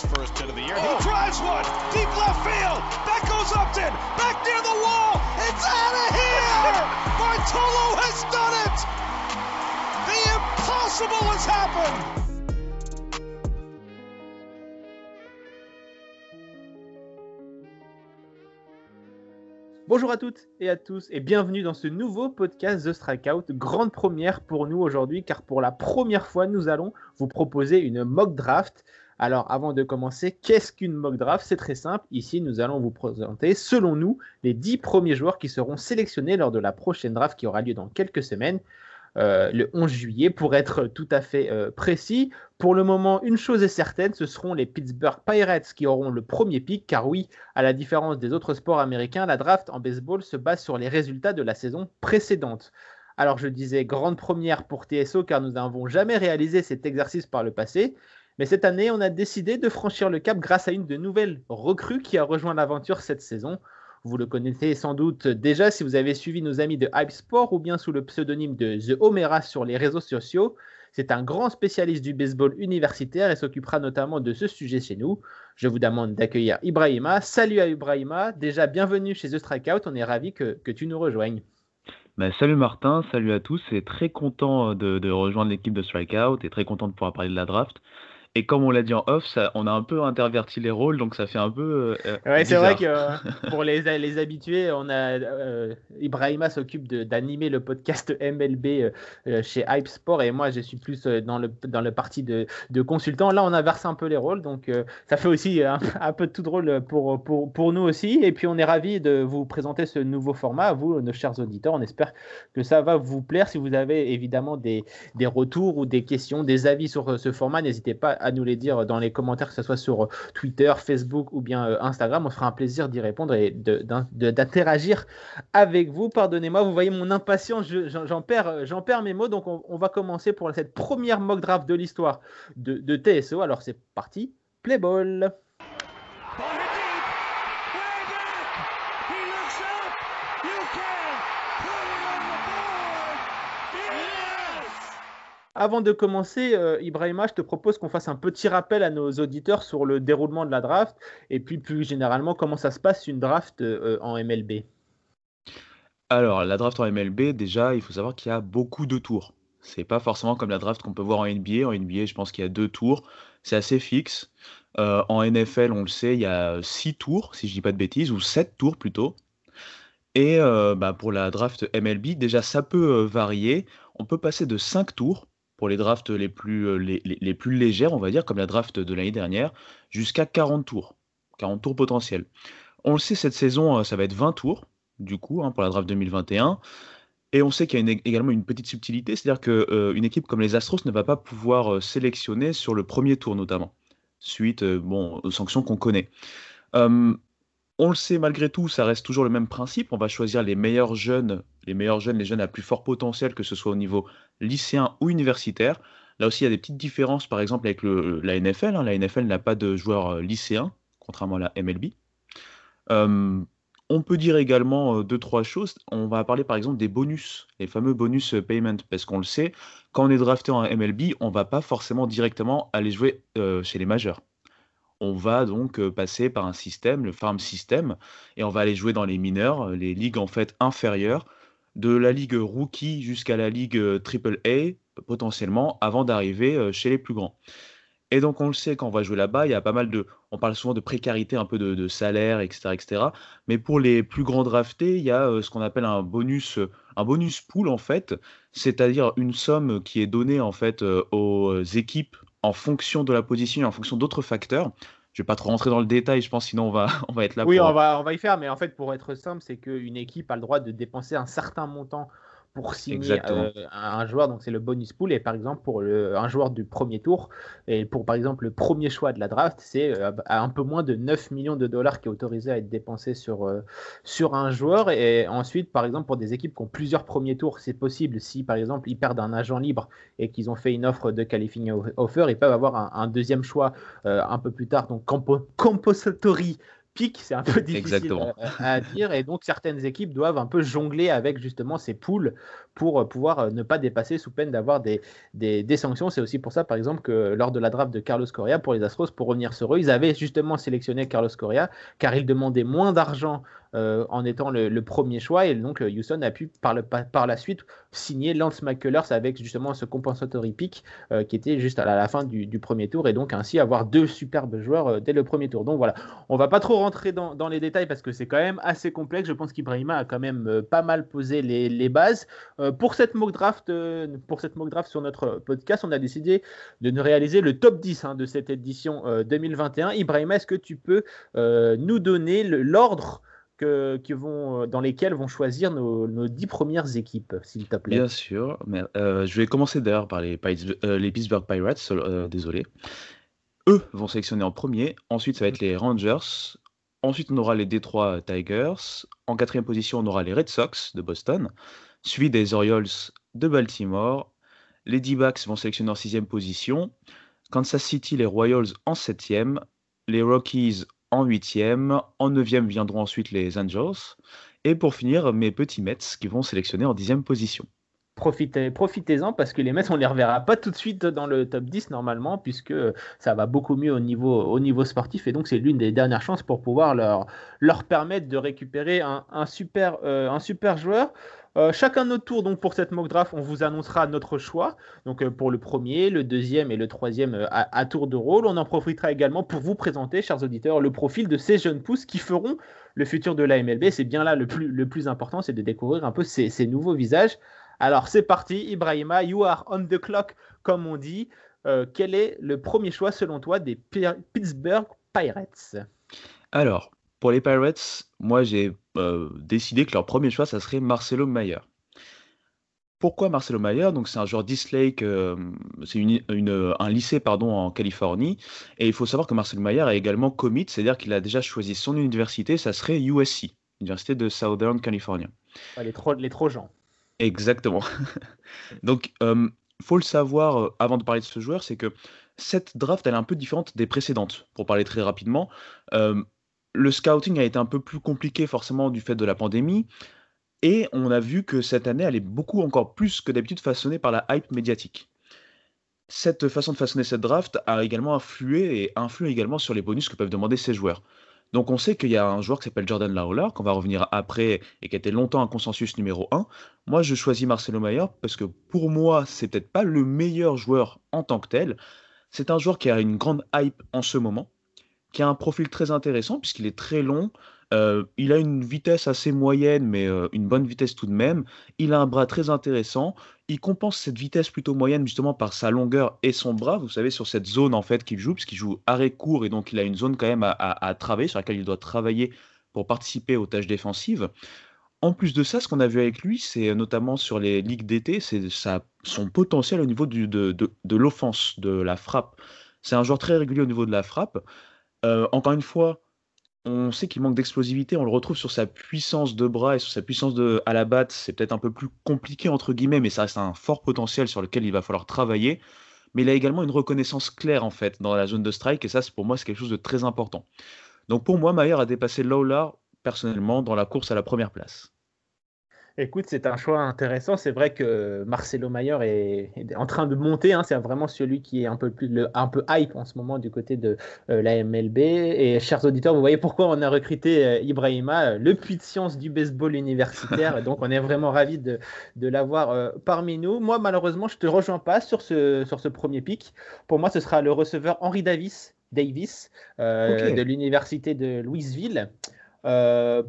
his first hit of the year. He drives one deep left field. That goes Upton. Back near the wall. It's out of here. Bartolo has done it. The impossible has happened. Bonjour à toutes et à tous et bienvenue dans ce nouveau podcast The Strikeout. Grande première pour nous aujourd'hui car pour la première fois nous allons vous proposer une mock draft. Alors avant de commencer, qu'est-ce qu'une mock draft? C'est très simple. Ici nous allons vous présenter selon nous les 10 premiers joueurs qui seront sélectionnés lors de la prochaine draft qui aura lieu dans quelques semaines. Euh, le 11 juillet, pour être tout à fait euh, précis. Pour le moment, une chose est certaine, ce seront les Pittsburgh Pirates qui auront le premier pick, car oui, à la différence des autres sports américains, la draft en baseball se base sur les résultats de la saison précédente. Alors je disais grande première pour TSO, car nous n'avons jamais réalisé cet exercice par le passé. Mais cette année, on a décidé de franchir le cap grâce à une de nouvelles recrues qui a rejoint l'aventure cette saison. Vous le connaissez sans doute déjà si vous avez suivi nos amis de Hype Sport ou bien sous le pseudonyme de The Homera sur les réseaux sociaux. C'est un grand spécialiste du baseball universitaire et s'occupera notamment de ce sujet chez nous. Je vous demande d'accueillir Ibrahima. Salut à Ibrahima. Déjà, bienvenue chez The Strikeout. On est ravi que, tu nous rejoignes. Ben, salut Martin, salut à tous. Et très content de, de rejoindre l'équipe de Strikeout et très content de pouvoir parler de la draft. Et comme on l'a dit en off, ça, on a un peu interverti les rôles, donc ça fait un peu. Euh, ouais, c'est vrai que euh, pour les, les habitués, on a euh, Ibrahima s'occupe d'animer le podcast MLB chez Hype Sport et moi je suis plus dans le dans le parti de, de consultant. Là, on inverse un peu les rôles, donc ça fait aussi un, peu de tout drôle pour, pour, pour nous aussi. Et puis on est ravi de vous présenter ce nouveau format à vous, nos chers auditeurs. On espère que ça va vous plaire. Si vous avez évidemment des, des retours ou des questions, des avis sur ce format, n'hésitez pas à nous les dire dans les commentaires, que ce soit sur euh, Twitter, Facebook ou bien euh, Instagram. On fera un plaisir d'y répondre et d'interagir avec vous. Pardonnez-moi, vous voyez mon impatience, j'en perds, perds mes mots. Donc on, va commencer pour cette première mock draft de l'histoire de, de TSO. Alors c'est parti, play ball. Avant de commencer, euh, Ibrahima, je te propose qu'on fasse un petit rappel à nos auditeurs sur le déroulement de la draft et puis plus généralement comment ça se passe une draft euh, en MLB. Alors, la draft en MLB, déjà, il faut savoir qu'il y a beaucoup de tours. C'est pas forcément comme la draft qu'on peut voir en NBA. En NBA, je pense qu'il y a deux tours. C'est assez fixe. Euh, en NFL, on le sait, il y a six tours, si je dis pas de bêtises, ou sept tours plutôt. Et bah, pour la draft MLB, déjà, ça peut varier. On peut passer de cinq tours pour les drafts les plus, euh, les, plus légères, on va dire, comme la draft de l'année dernière, jusqu'à 40 tours. 40 tours potentiels. On le sait, cette saison, euh, ça va être 20 tours, du coup, hein, pour la draft 2021. Et on sait qu'il y a également une petite subtilité, c'est-à-dire qu'une euh, équipe comme les Astros ne va pas pouvoir sélectionner sur le premier tour notamment, suite aux sanctions qu'on connaît. On le sait malgré tout, ça reste toujours le même principe. On va choisir les meilleurs jeunes, les meilleurs jeunes, les jeunes à plus fort potentiel, que ce soit au niveau lycéen ou universitaire. Là aussi, il y a des petites différences, par exemple avec la NFL. Hein. La NFL n'a pas de joueurs euh, lycéens, contrairement à la MLB. Euh, on peut dire également euh, deux, trois choses. On va parler par exemple des bonus, les fameux bonus payment, parce qu'on le sait, quand on est drafté en MLB, on ne va pas forcément directement aller jouer chez les majeurs on va donc passer par un système, le farm system, et on va aller jouer dans les mineurs, les ligues en fait inférieures, de la ligue rookie jusqu'à la ligue triple A potentiellement, avant d'arriver chez les plus grands. Et donc on le sait, quand on va jouer là-bas, il y a pas mal de, on parle souvent de précarité, un peu de, salaire, etc., etc. Mais pour les plus grands draftés, il y a ce qu'on appelle un bonus, un bonus pool en fait, c'est-à-dire une somme qui est donnée en fait aux équipes en fonction de la position et en fonction d'autres facteurs. Je vais pas trop rentrer dans le détail, je pense, sinon on va, on va être là. Oui, on, va, on va y faire, mais en fait, pour être simple, c'est qu'une équipe a le droit de dépenser un certain montant pour signer euh, un joueur, donc c'est le bonus pool. Et par exemple, pour le, un joueur du premier tour, et pour par exemple le premier choix de la draft, c'est euh, un peu moins de 9 millions de dollars qui est autorisé à être dépensé sur, euh, sur un joueur. Et ensuite, par exemple, pour des équipes qui ont plusieurs premiers tours, c'est possible. Si par exemple ils perdent un agent libre et qu'ils ont fait une offre de qualifying offer, ils peuvent avoir un, deuxième choix un peu plus tard. Donc, Compository c'est un peu difficile à, dire. Et donc, certaines équipes doivent un peu jongler avec justement ces poules pour pouvoir ne pas dépasser sous peine d'avoir des, des, sanctions. C'est aussi pour ça, par exemple, que lors de la draft de Carlos Correa pour les Astros, pour revenir sur eux, ils avaient justement sélectionné Carlos Correa car il demandait moins d'argent euh, en étant le, premier choix. Et donc, euh, Houston a pu par, le, par la suite signer Lance McCullers avec justement ce compensatory pick euh, qui était juste à la, fin du, premier tour et donc ainsi avoir deux superbes joueurs dès le premier tour. Donc voilà, on va pas trop rentrer dans, les détails parce que c'est quand même assez complexe. Je pense qu'Ibrahima a quand même pas mal posé les, bases. Pour, cette mock draft, pour cette mock draft sur notre podcast, on a décidé de nous réaliser le top 10 hein, de cette édition 2021. Ibrahima, est-ce que tu peux nous donner l'ordre qui vont, euh, dans lesquels vont choisir nos, dix premières équipes, s'il te plaît? Bien sûr. Mais, euh, je vais commencer d'ailleurs par les, euh, les Pittsburgh Pirates, désolé. Eux vont sélectionner en premier. Ensuite, ça va être les Rangers. Ensuite, on aura les Detroit Tigers. En quatrième position, on aura les Red Sox de Boston, suivi des Orioles de Baltimore. Les D-Backs vont sélectionner en sixième position. Kansas City, les Royals en septième. Les Rockies en huitième. En neuvième viendront ensuite les Angels. Et pour finir, mes petits Mets qui vont sélectionner en dixième position. Profitez, profitez-en parce que les Mets, on les reverra pas tout de suite dans le top 10 normalement, puisque ça va beaucoup mieux au niveau, au niveau sportif. Et donc, c'est l'une des dernières chances pour pouvoir leur, permettre de récupérer un, super, euh, super joueur. Euh, chacun notre tour donc pour cette mock draft, on vous annoncera notre choix. Donc euh, pour le premier, le deuxième et le troisième à, tour de rôle. On en profitera également pour vous présenter, chers auditeurs, le profil de ces jeunes pousses qui feront le futur de la MLB. C'est bien là le plus, important, c'est de découvrir un peu ces, nouveaux visages. Alors c'est parti, Ibrahima, you are on the clock, comme on dit. quel est le premier choix selon toi des Pittsburgh Pirates? Alors, pour les Pirates, moi j'ai euh, décidé que leur premier choix, ça serait Marcelo Mayer. Pourquoi Marcelo Mayer? Donc c'est un joueur d'East euh, c'est un lycée pardon en Californie, et il faut savoir que Marcelo Mayer a également commit, c'est-à-dire qu'il a déjà choisi son université, ça serait USC, Université de Southern California. les, trop, les gens. Exactement. Donc euh, faut le savoir avant de parler de ce joueur, c'est que cette draft elle est un peu différente des précédentes. Pour parler très rapidement, le scouting a été un peu plus compliqué forcément du fait de la pandémie. Et on a vu que cette année, elle est beaucoup encore plus que d'habitude façonnée par la hype médiatique. Cette façon de façonner cette draft a également influé et influe également sur les bonus que peuvent demander ces joueurs. Donc on sait qu'il y a un joueur qui s'appelle Jordan Lawler, qu'on va revenir après et qui a été longtemps un consensus numéro 1. Moi, je choisis Marcelo Mayer parce que pour moi, c'est peut-être pas le meilleur joueur en tant que tel. C'est un joueur qui a une grande hype en ce moment qui a un profil très intéressant puisqu'il est très long. Euh, il a une vitesse assez moyenne, mais euh, une bonne vitesse tout de même. Il a un bras très intéressant. Il compense cette vitesse plutôt moyenne justement par sa longueur et son bras. Vous savez, sur cette zone en fait qu'il joue, puisqu'il joue arrêt court et donc il a une zone quand même à, travailler, sur laquelle il doit travailler pour participer aux tâches défensives. En plus de ça, ce qu'on a vu avec lui, c'est notamment sur les ligues d'été, c'est son potentiel au niveau de, de l'offense, de la frappe. C'est un joueur très régulier au niveau de la frappe. Euh, encore une fois, on sait qu'il manque d'explosivité, on le retrouve sur sa puissance de bras et sur sa puissance de, à la batte. C'est peut-être un peu plus compliqué, entre guillemets, mais ça reste un fort potentiel sur lequel il va falloir travailler. Mais il a également une reconnaissance claire, en fait, dans la zone de strike, et ça, pour moi, c'est quelque chose de très important. Donc pour moi, Mayer a dépassé Lawler, personnellement, dans la course à la première place. Écoute, c'est un choix intéressant. C'est vrai que Marcelo Mayer est, en train de monter. Hein. C'est vraiment celui qui est un peu plus un peu hype en ce moment du côté de euh, la MLB. Et chers auditeurs, vous voyez pourquoi on a recruté euh, Ibrahima, euh, le puits de science du baseball universitaire. donc on est vraiment ravi de, l'avoir parmi nous. Moi, malheureusement, je te rejoins pas sur ce sur ce premier pic. Pour moi, ce sera le receveur Henry Davis. Davis de l'université de Louisville. Euh,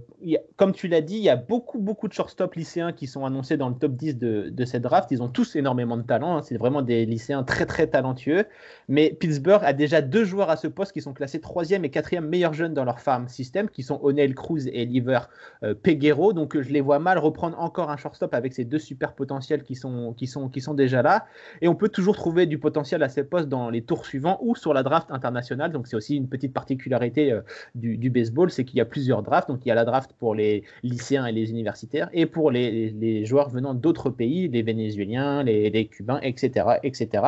comme tu l'as dit, il y a beaucoup, beaucoup de shortstop lycéens qui sont annoncés dans le top 10 de, cette draft. Ils ont tous énormément de talent. Hein. C'est vraiment des lycéens très, très talentueux. Mais Pittsburgh a déjà deux joueurs à ce poste qui sont classés troisième et quatrième meilleurs jeunes dans leur farm system, qui sont O'Neill Cruz et Liver euh, Peguero. Donc, euh, je les vois mal reprendre encore un shortstop avec ces deux super potentiels qui sont, qui, sont, qui sont déjà là. Et on peut toujours trouver du potentiel à ces postes dans les tours suivants ou sur la draft internationale. Donc, c'est aussi une petite particularité du, du baseball, c'est qu'il y a plusieurs draft. Donc il y a la draft pour les lycéens et les universitaires et pour les, joueurs venant d'autres pays, les Vénézuéliens, les, Cubains, etc., etc.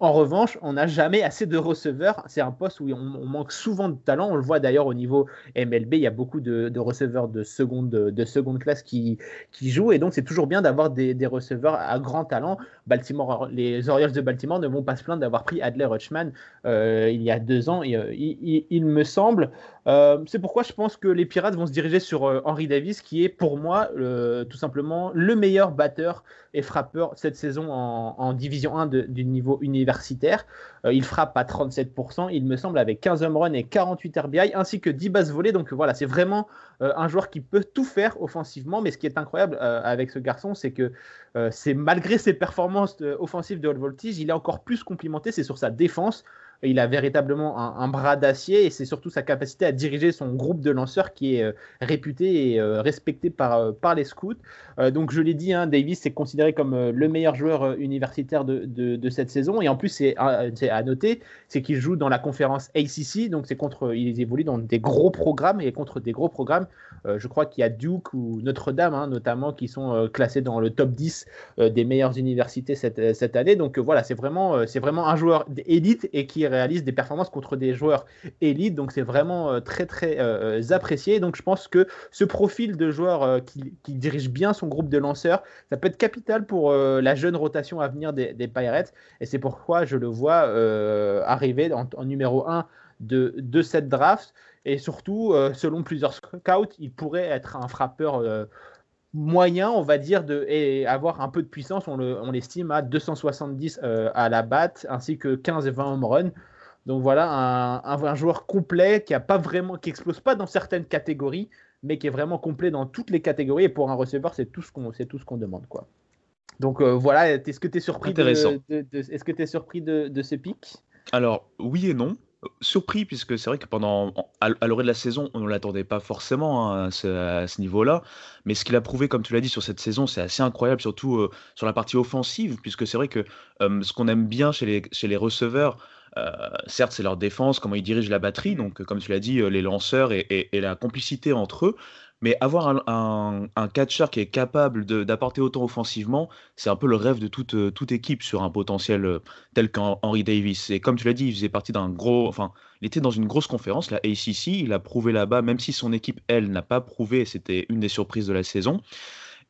En revanche, on n'a jamais assez de receveurs. C'est un poste où on, manque souvent de talent. On le voit d'ailleurs au niveau MLB. Il y a beaucoup de, receveurs de seconde, de seconde classe qui, qui jouent et donc c'est toujours bien d'avoir des, receveurs à grand talent. Baltimore, les Orioles de Baltimore ne vont pas se plaindre d'avoir pris Adler Hutchman euh, il y a deux ans, et, il, me semble. Euh, c'est pourquoi je pense que les Pirates vont se diriger sur Henry Davis, qui est pour moi tout simplement le meilleur batteur et frappeur cette saison en, Division 1 du niveau universitaire. il frappe à 37%, il me semble, avec 15 home runs et 48 RBI, ainsi que 10 bases volées. Donc voilà, c'est vraiment un joueur qui peut tout faire offensivement. Mais ce qui est incroyable avec ce garçon, c'est que c'est malgré ses performances offensives de All Voltage, il est encore plus complimenté, c'est sur sa défense il a véritablement un, bras d'acier et c'est surtout sa capacité à diriger son groupe de lanceurs qui est euh, réputé et euh, respecté par, euh, par les scouts. donc je l'ai dit, hein, Davis est considéré comme le meilleur joueur universitaire de, de, cette saison et en plus c'est à, noter, c'est qu'il joue dans la conférence ACC, donc c'est contre, il évolue dans des gros programmes et contre des gros programmes. je crois qu'il y a Duke ou Notre-Dame hein, notamment qui sont classés dans le top 10 des meilleures universités cette, cette année. Donc voilà, c'est vraiment, c'est vraiment un joueur d'élite et qui réalise des performances contre des joueurs élites. Donc c'est vraiment euh, très très euh, euh, apprécié. Donc je pense que ce profil de joueur qui, dirige bien son groupe de lanceurs, ça peut être capital pour la jeune rotation à venir des, Pirates. Et c'est pourquoi je le vois arriver en, numéro 1 de, de cette draft. Et surtout, selon plusieurs scouts, il pourrait être un frappeur moyen, on va dire, de, et avoir un peu de puissance. On l'estime à 270 à la batte, ainsi que 15 et 20 home runs. Donc voilà, un, joueur complet qui a pas vraiment, qui explose pas dans certaines catégories, mais qui est vraiment complet dans toutes les catégories. Et pour un receveur, c'est tout ce qu'on, tout ce qu'on demande, quoi. Donc euh, voilà, est-ce que tu es surpris de, est-ce que tu es surpris de, de ce pic Alors oui et non surpris puisque c'est vrai que pendant à, l'orée de la saison, on ne l'attendait pas forcément hein, à ce, niveau-là. Mais ce qu'il a prouvé, comme tu l'as dit, sur cette saison, c'est assez incroyable, surtout euh, sur la partie offensive, puisque c'est vrai que euh, ce qu'on aime bien chez les, chez les receveurs, euh, certes, c'est leur défense, comment ils dirigent la batterie, donc comme tu l'as dit, les lanceurs et, la complicité entre eux. Mais avoir un, catcher qui est capable d'apporter autant offensivement, c'est un peu le rêve de toute, euh, toute équipe sur un potentiel euh, tel qu'Henry Davis. Et comme tu l'as dit, il faisait partie d'un gros. Enfin, il était dans une grosse conférence, la ACC. Il a prouvé là-bas, même si son équipe, elle, n'a pas prouvé, c'était une des surprises de la saison.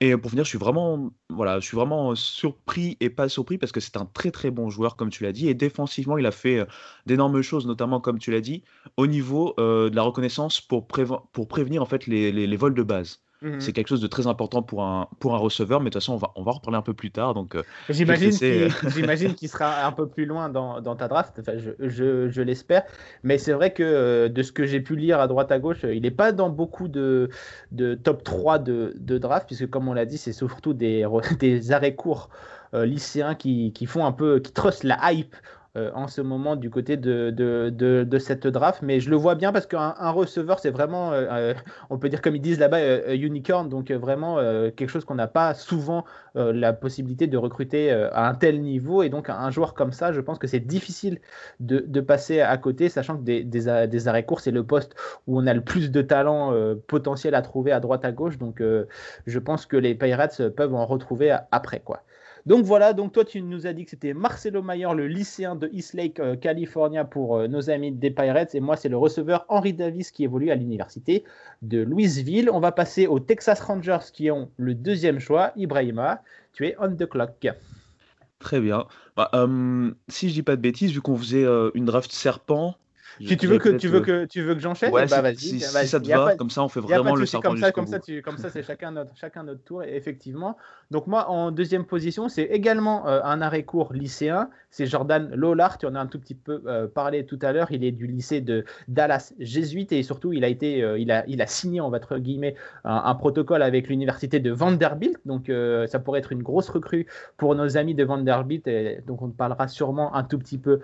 Et pour finir, je suis vraiment, voilà, vraiment surpris et pas surpris parce que c'est un très très bon joueur, comme tu l'as dit. Et défensivement, il a fait euh, d'énormes choses, notamment comme tu l'as dit, au niveau euh, de la reconnaissance pour, prévenir en fait les vols de base. Mmh c'est quelque chose de très important pour un, pour un receveur, mais de toute façon, on va, on va en reparler un peu plus tard. Donc, euh, J'imagine qu'il sera un peu plus loin dans, dans ta draft, enfin, je, je, je l'espère. Mais c'est vrai que euh, de ce que j'ai pu lire à droite à gauche, il n'est pas dans beaucoup de, de top 3 de, de draft, puisque comme on l'a dit, c'est surtout des, des arrêts courts euh, lycéens qui, qui, font un peu, qui trustent la hype euh, en ce moment du côté de, cette draft. Mais je le vois bien parce qu'un receveur, c'est vraiment, euh, euh, on peut dire comme ils disent là-bas, unicorn. Donc vraiment quelque chose qu'on n'a pas souvent la possibilité de recruter à un tel niveau. Et donc un joueur comme ça, je pense que c'est difficile de, passer à côté, sachant que des, des, arrêts courts, c'est le poste où on a le plus de talent potentiel à trouver à droite à gauche. Donc je pense que les Pirates peuvent en retrouver après. quoi. Donc voilà, donc toi tu nous as dit que c'était Marcelo Mayer, le lycéen de Eastlake, euh, California pour euh, nos amis des Pirates, et moi c'est le receveur Henry Davis qui évolue à l'université de Louisville. On va passer aux Texas Rangers qui ont le deuxième choix. Ibrahima, tu es on the clock. Très bien. Bah, euh, si je dis pas de bêtises, vu qu'on faisait une draft serpent, si tu veux que tu veux que tu veux que j'enchaîne, bah vas-y. Si, ça te va, comme ça on fait vraiment le serpent comme ça, comme ça, comme ça, c'est chacun notre chacun notre tour. effectivement. Donc moi en deuxième position, c'est également euh, un arrêt court lycéen. C'est Jordan Lollard. Tu en as un tout petit peu euh, parlé tout à l'heure. Il est du lycée de Dallas jésuite et surtout il a été, euh, il a, il a signé entre guillemets un, protocole avec l'université de Vanderbilt. Donc ça pourrait être une grosse recrue pour nos amis de Vanderbilt. Et donc on parlera sûrement un tout petit peu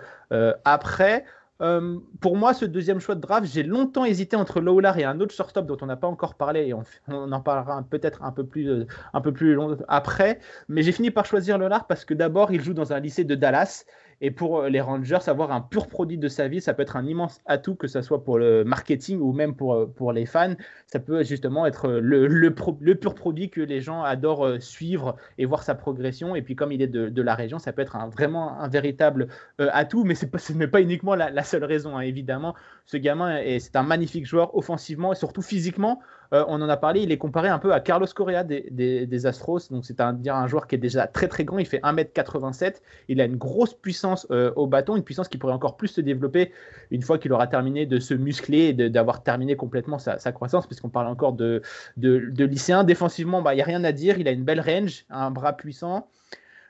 après. Euh, pour moi, ce deuxième choix de draft, j'ai longtemps hésité entre Lowlar et un autre shortstop dont on n'a pas encore parlé et on, en parlera peut-être un peu plus, euh, un peu plus long après. Mais j'ai fini par choisir Lowlar parce que d'abord, il joue dans un lycée de Dallas Et pour les Rangers, avoir un pur produit de sa vie, ça peut être un immense atout, que ce soit pour le marketing ou même pour, pour les fans. Ça peut justement être le, le, pur produit que les gens adorent suivre et voir sa progression. Et puis comme il est de, la région, ça peut être vraiment un véritable atout, mais ce n'est pas uniquement la, seule raison, hein, évidemment. Ce gamin, c'est un magnifique joueur offensivement et surtout physiquement. Euh, on en a parlé, il est comparé un peu à Carlos Correa des, Astros. Donc, c'est un, joueur qui est déjà très très grand. Il fait 1m87. Il a une grosse puissance euh, au bâton, une puissance qui pourrait encore plus se développer une fois qu'il aura terminé de se muscler et d'avoir terminé complètement sa, croissance, puisqu'on parle encore de, de, de lycéen. Défensivement, bah, il n'y a rien à dire. Il a une belle range, un bras puissant.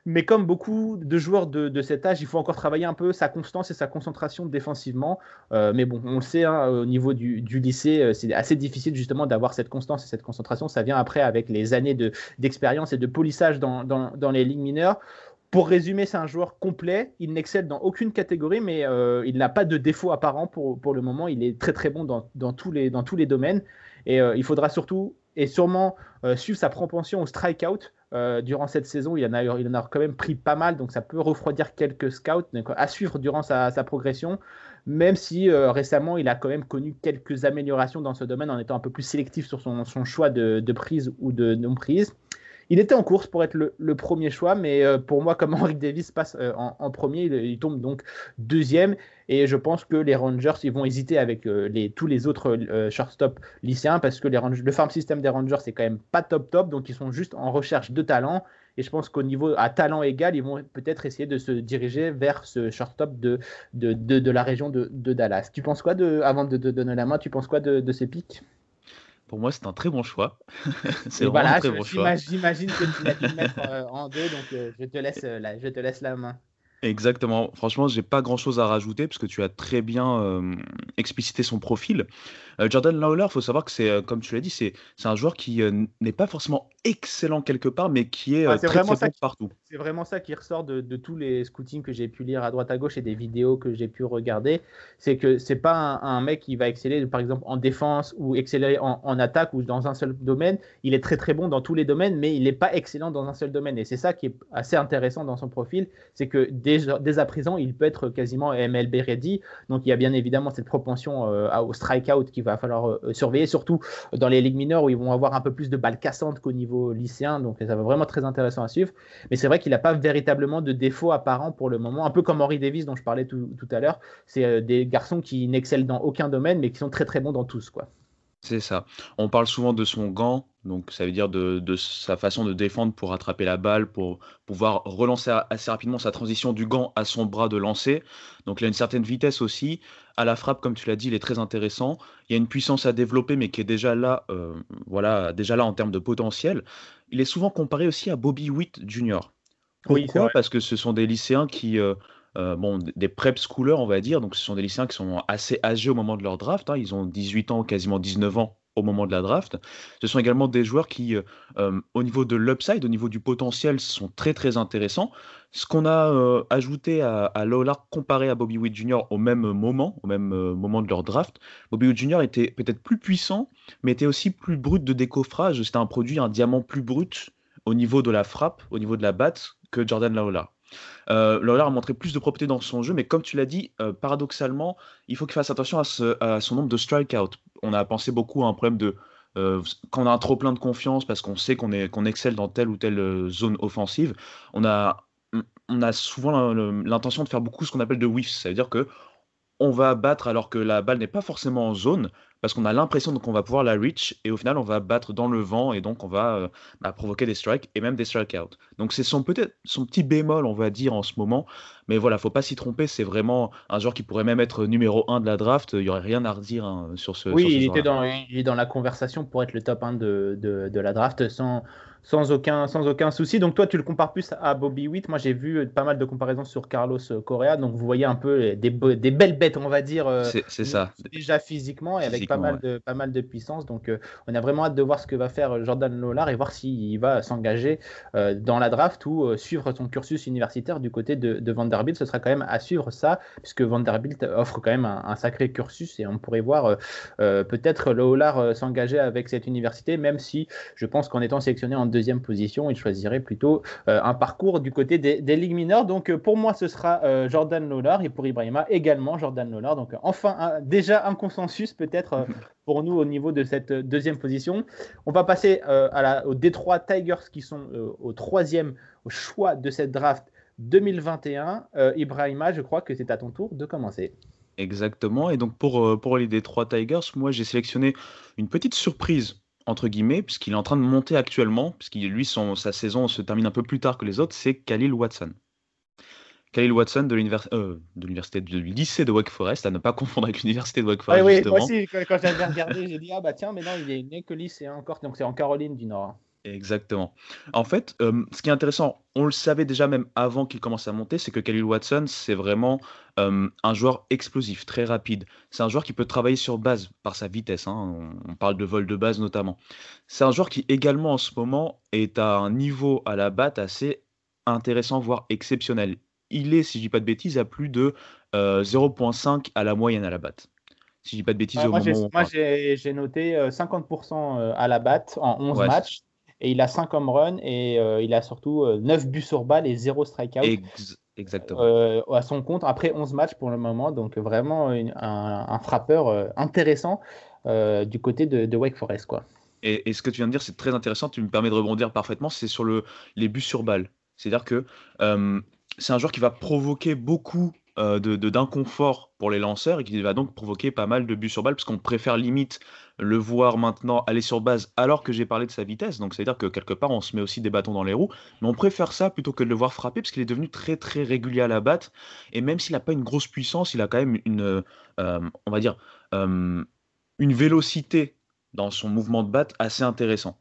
Mais comme beaucoup de joueurs de, cet âge, il faut encore travailler un peu sa constance et sa concentration défensivement. Euh, mais bon, on le sait, hein, au niveau du, lycée, euh, c'est assez difficile justement d'avoir cette constance et cette concentration. Ça vient après avec les années d'expérience et de polissage dans, les ligues mineures. Pour résumer, c'est un joueur complet. Il n'excelle dans aucune catégorie, mais euh, il n'a pas de défaut apparent pour, pour le moment. Il est très très bon dans, tous, les, dans tous les domaines. Et il faudra surtout et sûrement suivre sa propension au strikeout. Euh, durant cette saison, il en, a, quand même pris pas mal, donc ça peut refroidir quelques scouts à suivre durant sa, progression, même si euh, récemment il a quand même connu quelques améliorations dans ce domaine en étant un peu plus sélectif sur son, choix de, prise ou de non-prise. Il était en course pour être le, premier choix, mais euh, pour moi, comme Henrik Davis passe en, premier, il, tombe donc deuxième. Et je pense que les Rangers, ils vont hésiter avec euh, tous les autres euh, shortstop lycéens parce que le farm system des Rangers, c'est quand même pas top top. Donc ils sont juste en recherche de talent. Et je pense qu'au niveau à talent égal, ils vont peut-être essayer de se diriger vers ce shortstop de, la région de, Dallas. Tu penses quoi de, avant de, donner la main, tu penses quoi de, ces pics? Pour moi, c'est un très bon choix. c'est vraiment un très bon choix. J'imagine que tu l'as pu mettre euh, en deux, donc je, te laisse, je te laisse la main. Exactement. Franchement, j'ai pas grand-chose à rajouter parce que tu as très bien euh, explicité son profil. Euh, Jordan Lawler, faut savoir que c'est, euh, comme tu l'as dit, c'est un joueur qui n'est pas forcément excellent quelque part, mais qui est, ah, très, très bon partout. C'est vraiment ça qui ressort de, tous les scootings que j'ai pu lire à droite à gauche et des vidéos que j'ai pu regarder. C'est que c'est pas un, mec qui va exceller, par exemple, en défense ou exceller en, attaque ou dans un seul domaine. Il est très très bon dans tous les domaines, mais il n'est pas excellent dans un seul domaine. Et c'est ça qui est assez intéressant dans son profil, c'est que dès, à présent, il peut être quasiment MLB ready. Donc il y a bien évidemment cette propension euh, au strikeout qu'il va falloir euh, surveiller, surtout dans les ligues mineures où ils vont avoir un peu plus de balles cassantes qu'au niveau lycéen. Donc ça va vraiment très intéressant à suivre. Mais c'est vrai qu'il n'a pas véritablement de défaut apparent pour le moment, un peu comme Henry Davis dont je parlais tout, à l'heure. C'est euh, des garçons qui n'excellent dans aucun domaine, mais qui sont très très bons dans tous. C'est ça. On parle souvent de son gant, donc ça veut dire de, sa façon de défendre pour attraper la balle, pour pouvoir relancer assez rapidement sa transition du gant à son bras de lancer. Donc il a une certaine vitesse aussi. À la frappe, comme tu l'as dit, il est très intéressant. Il y a une puissance à développer, mais qui est déjà là, euh, voilà, déjà là en termes de potentiel. Il est souvent comparé aussi à Bobby Witt Jr. Pourquoi? Parce que ce sont des lycéens qui, euh, euh, bon, des prep schoolers, on va dire. Donc, ce sont des lycéens qui sont assez âgés au moment de leur draft. Hein. Ils ont 18 ans, quasiment 19 ans au moment de la draft. Ce sont également des joueurs qui, euh, euh, au niveau de l'upside, au niveau du potentiel, sont très très intéressants. Ce qu'on a ajouté à, à Lollard comparé à Bobby Witt Jr. au même moment, au même moment de leur draft, Bobby Witt Jr. était peut-être plus puissant, mais était aussi plus brut de décoffrage. C'était un produit, un diamant plus brut au niveau de la frappe, au niveau de la batte que Jordan Lawler. Euh, a montré plus de propreté dans son jeu, mais comme tu l'as dit, euh, paradoxalement, il faut qu'il fasse attention à, son nombre de strikeouts. On a pensé beaucoup à un problème de euh, quand on a un trop plein de confiance parce qu'on sait qu'on excelle dans telle ou telle euh, zone offensive, on a, souvent l'intention de faire beaucoup ce qu'on appelle de whiffs. Ça veut dire que on va battre alors que la balle n'est pas forcément en zone, parce qu'on a l'impression qu'on va pouvoir la reach, et au final, on va battre dans le vent, et donc on va euh, bah, provoquer des strikes et même des strikeouts. Donc c'est son peut-être son petit bémol, on va dire, en ce moment, mais voilà, faut pas s'y tromper, c'est vraiment un joueur qui pourrait même être numéro 1 de la draft, il y aurait rien à redire hein, sur ce Oui, il, était dans, il est dans la conversation pour être le top 1 de, de, de la draft, sans, sans aucun, sans aucun souci. Donc toi, tu le compares plus à Bobby Witt. Moi, j'ai vu pas mal de comparaisons sur Carlos Correa. Donc vous voyez un peu des, des belles bêtes, on va dire. Euh, c'est ça. Déjà physiquement et avec pas mal, de, pas mal de puissance. Donc, on a vraiment hâte de voir ce que va faire Jordan Lollard et voir s'il va s'engager dans la draft ou suivre son cursus universitaire du côté de, Vanderbilt. Ce sera quand même à suivre ça, puisque Vanderbilt offre quand même un, sacré cursus et on pourrait voir peut-être Lollard s'engager avec cette université, même si je pense qu'en étant sélectionné en deuxième position, il choisirait plutôt un parcours du côté des, des ligues mineures. Donc, pour moi, ce sera Jordan Lollard et pour Ibrahima également Jordan Lollard. Donc, enfin, déjà un consensus peut-être pour nous au niveau de cette deuxième position. On va passer la, aux Detroit Tigers qui sont au troisième choix de cette draft 2021. Ibrahima, je crois que c'est à ton tour de commencer. Exactement. Et donc pour, pour les Detroit Tigers, moi j'ai sélectionné une petite surprise entre guillemets, puisqu'il est en train de monter actuellement, puisqu'il lui son, sa saison se termine un peu plus tard que les autres, c'est Khalil Watson. Khalil Watson de euh, l'université du lycée de Wake Forest, à ne pas confondre avec l'université de Wake Forest. oui, moi aussi, quand, quand j'avais regardé, j'ai dit ah bah tiens, mais non, il est né que lycéen encore, donc c'est en Caroline du Nord. Exactement. En fait, euh, ce qui est intéressant, on le savait déjà même avant qu'il commence à monter, c'est que Khalil Watson, c'est vraiment euh, un joueur explosif, très rapide. C'est un joueur qui peut travailler sur base par sa vitesse. Hein. On, parle de vol de base notamment. C'est un joueur qui également en ce moment est à un niveau à la batte assez intéressant, voire exceptionnel il est, si je dis pas de bêtises, à plus de 0.5 euh, à la moyenne à la batte. Si je dis pas de bêtises, au moi, j'ai noté 50% euh, euh, à la batte en 11 matchs. Et il a 5 home runs et il a surtout 9 buts sur balle et 0 strikeout. exactement. à son compte après 11 matchs pour le moment. Donc vraiment un, frappeur intéressant du côté de, Wake Forest. Quoi. Et, ce que tu viens de dire, c'est très intéressant. Tu me permets de rebondir parfaitement. C'est sur le, les buts sur balle. C'est-à-dire que c'est un joueur qui va provoquer beaucoup euh, de, d'inconfort pour les lanceurs et qui va donc provoquer pas mal de buts sur balle parce qu'on préfère limite le voir maintenant aller sur base alors que j'ai parlé de sa vitesse. Donc c'est-à-dire que quelque part on se met aussi des bâtons dans les roues, mais on préfère ça plutôt que de le voir frapper parce qu'il est devenu très très régulier à la batte et même s'il n'a pas une grosse puissance, il a quand même une, euh, on va dire, euh, une vélocité dans son mouvement de batte assez intéressant.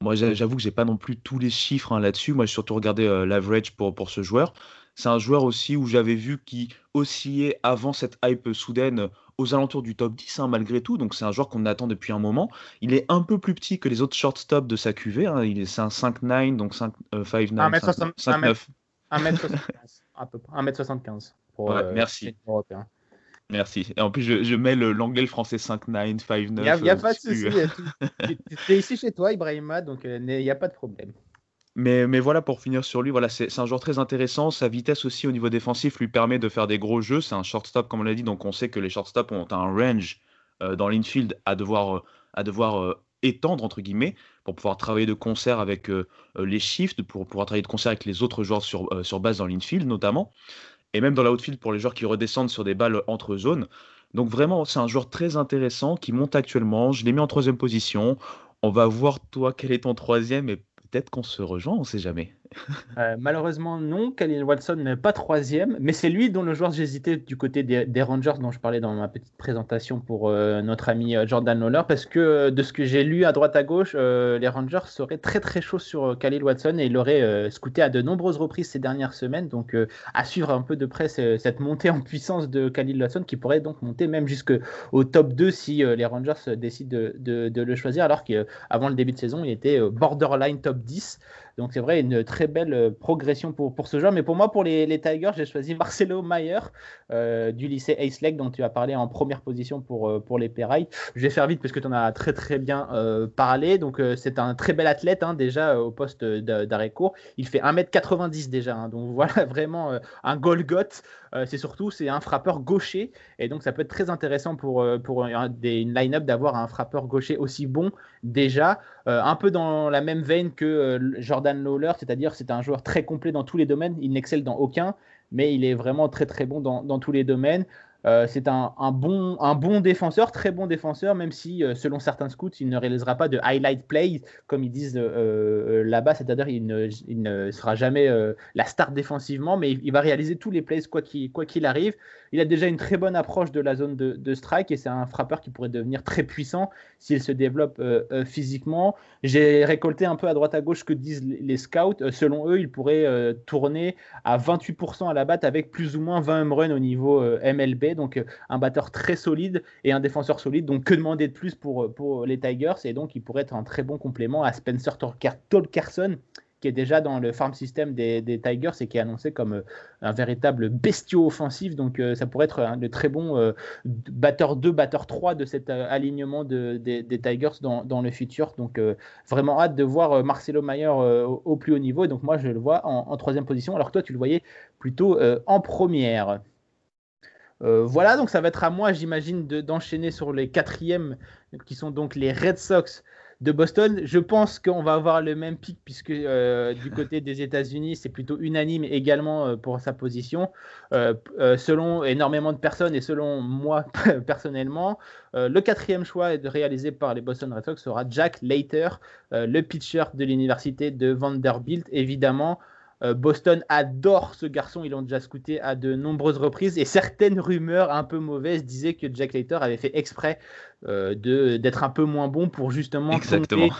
Moi, j'avoue que j'ai pas non plus tous les chiffres hein, là-dessus. Moi, j'ai surtout regardé euh, l'average pour, pour ce joueur. C'est un joueur aussi où j'avais vu qui oscillait avant cette hype soudaine euh, aux alentours du top 10 hein, malgré tout. Donc c'est un joueur qu'on attend depuis un moment. Il est un peu plus petit que les autres shortstops de sa QV. Hein. Il est c'est un 5'9, donc 5, 5'9, 1m75. 1m75 pour ouais, euh, merci. Européen. Merci. Et en plus, je, mets l'anglais, le, français 5-9, 5-9. Il n'y a, pas de souci. tu es ici chez toi, Ibrahima, donc euh, il n'y a pas de problème. Mais, mais, voilà, pour finir sur lui, voilà, c'est un joueur très intéressant. Sa vitesse aussi au niveau défensif lui permet de faire des gros jeux. C'est un shortstop, comme on l'a dit, donc on sait que les shortstops ont un range euh, dans l'infield à devoir, euh, à devoir étendre, entre guillemets, pour pouvoir travailler de concert avec les shifts, pour pouvoir travailler de concert avec les autres joueurs sur, sur base dans l'infield notamment et même dans l'outfield pour les joueurs qui redescendent sur des balles entre zones. Donc vraiment, c'est un joueur très intéressant qui monte actuellement. Je l'ai mis en troisième position. On va voir toi quel est ton troisième et peut-être qu'on se rejoint, on ne sait jamais. Euh, malheureusement, non. Khalil Watson n'est pas troisième, mais c'est lui dont le joueur j'hésitais du côté des, Rangers dont je parlais dans ma petite présentation pour euh, notre ami euh, Jordan Lawler, parce que de ce que j'ai lu à droite à gauche, les Rangers seraient très très chauds sur Khalil Watson et il aurait scouté à de nombreuses reprises ces dernières semaines. Donc à suivre un peu de près cette montée en puissance de Khalil Watson qui pourrait donc monter même jusqu'au top 2 si les Rangers décident de, de le choisir, alors qu'avant le début de saison, il était borderline top 10. Donc c'est vrai, une très belle euh, progression pour, ce joueur. Mais pour moi, pour les, les Tigers, j'ai choisi Marcelo Mayer euh, du lycée Ace Lake dont tu as parlé en première position pour, euh, pour les Perrailles. Je vais faire vite parce que tu en as très très bien parlé. Donc c'est un très bel athlète hein, déjà au poste d'arrêt court. Il fait 1m90 déjà. Hein. donc voilà vraiment un Golgoth. C'est surtout c'est un frappeur gaucher. Et donc ça peut être très intéressant pour, des, une line-up d'avoir un frappeur gaucher aussi bon déjà. un peu dans la même veine que Jordan Jordan Lawler, c'est-à-dire c'est un joueur très complet dans tous les domaines. Il n'excelle dans aucun, mais il est vraiment très très bon dans tous les domaines. Euh, c'est un, bon, défenseur, très bon défenseur, même si, euh, selon certains scouts, il ne réalisera pas de highlight play, comme ils disent euh, là-bas, c'est-à-dire il ne, sera jamais la star défensivement, mais il, va réaliser tous les plays quoi qu'il quoi qu'il arrive. Il a déjà une très bonne approche de la zone de, strike et c'est un frappeur qui pourrait devenir très puissant s'il se développe physiquement. J'ai récolté un peu à droite à gauche ce que disent les scouts. selon eux, il pourrait tourner à 28% à la batte avec plus ou moins 20 home runs au niveau MLB Donc un batteur très solide et un défenseur solide. Donc que demander de plus pour, pour les Tigers? Et donc il pourrait être un très bon complément à Spencer Tolkerson qui est déjà dans le farm system des, Tigers et qui est annoncé comme euh, un véritable bestiau offensif. Donc euh, ça pourrait être un très bon euh, batteur 2, batteur 3 de cet alignement des, Tigers dans, le futur. Donc vraiment hâte de voir Marcelo Mayer au, plus haut niveau. Et donc moi je le vois en, troisième position, alors que toi tu le voyais plutôt en première. Voilà, donc ça va être à moi, j'imagine, d'enchaîner sur les quatrièmes, qui sont donc les Red Sox de Boston. Je pense qu'on va avoir le même pic puisque euh, du côté des États-Unis, c'est plutôt unanime également euh, pour sa position. Euh, selon énormément de personnes et selon moi personnellement, le quatrième choix réalisé par les Boston Red Sox sera Jack Leiter, le pitcher de l'université de Vanderbilt. Évidemment, Boston adore ce garçon, ils l'ont déjà scouté à de nombreuses reprises et certaines rumeurs un peu mauvaises disaient que Jack Leiter avait fait exprès euh, d'être un peu moins bon pour justement tomber,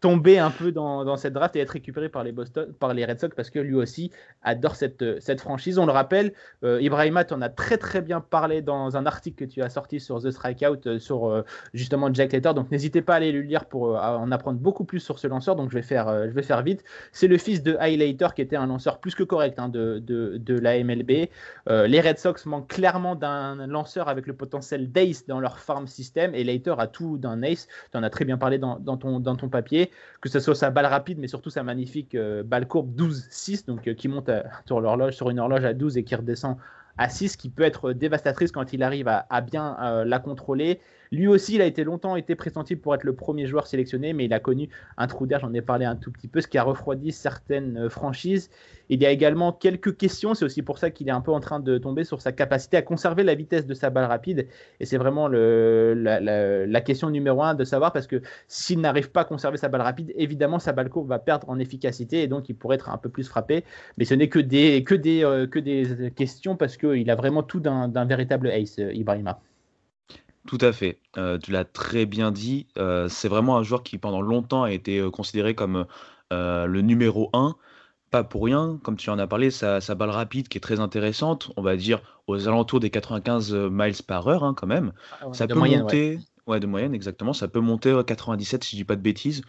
tomber, un peu dans, dans, cette draft et être récupéré par les, Boston, par les Red Sox parce que lui aussi adore cette, cette franchise. On le rappelle, euh, Ibrahima, tu en as très très bien parlé dans un article que tu as sorti sur The Strikeout euh, sur euh, justement Jack Letter. Donc n'hésitez pas à aller le lire pour en apprendre beaucoup plus sur ce lanceur. Donc je vais faire, je vais faire vite. C'est le fils de Highlighter qui était un lanceur plus que correct hein, de, de, de, la MLB. les Red Sox manquent clairement d'un lanceur avec le potentiel d'Ace dans leur farm system et Leiter a tout d'un ace. Tu en as très bien parlé dans, ton, dans ton papier, que ce soit sa balle rapide, mais surtout sa magnifique euh, balle courbe 12-6, donc euh, qui monte sur l'horloge, sur une horloge à 12 et qui redescend à 6, qui peut être dévastatrice quand il arrive à, bien euh, la contrôler. Lui aussi, il a été longtemps été pressenti pour être le premier joueur sélectionné, mais il a connu un trou d'air, j'en ai parlé un tout petit peu, ce qui a refroidi certaines euh, franchises. Il y a également quelques questions, c'est aussi pour ça qu'il est un peu en train de tomber sur sa capacité à conserver la vitesse de sa balle rapide. Et c'est vraiment la, question numéro un de savoir, parce que s'il n'arrive pas à conserver sa balle rapide, évidemment, sa balle courbe va perdre en efficacité et donc il pourrait être un peu plus frappé. Mais ce n'est que des, que, des, euh, que des questions, parce qu'il a vraiment tout d'un véritable ace, euh, Ibrahima. Tout à fait. Euh, tu l'as très bien dit. Euh, c'est vraiment un joueur qui, pendant longtemps, a été euh, considéré comme le numéro 1. Pas pour rien, comme tu en as parlé, sa, balle rapide qui est très intéressante, on va dire aux alentours des 95 miles par heure, hein, quand même. Ah ça peut monter. Ouais. de moyenne, exactement. Ça peut monter à 97 si je dis pas de bêtises.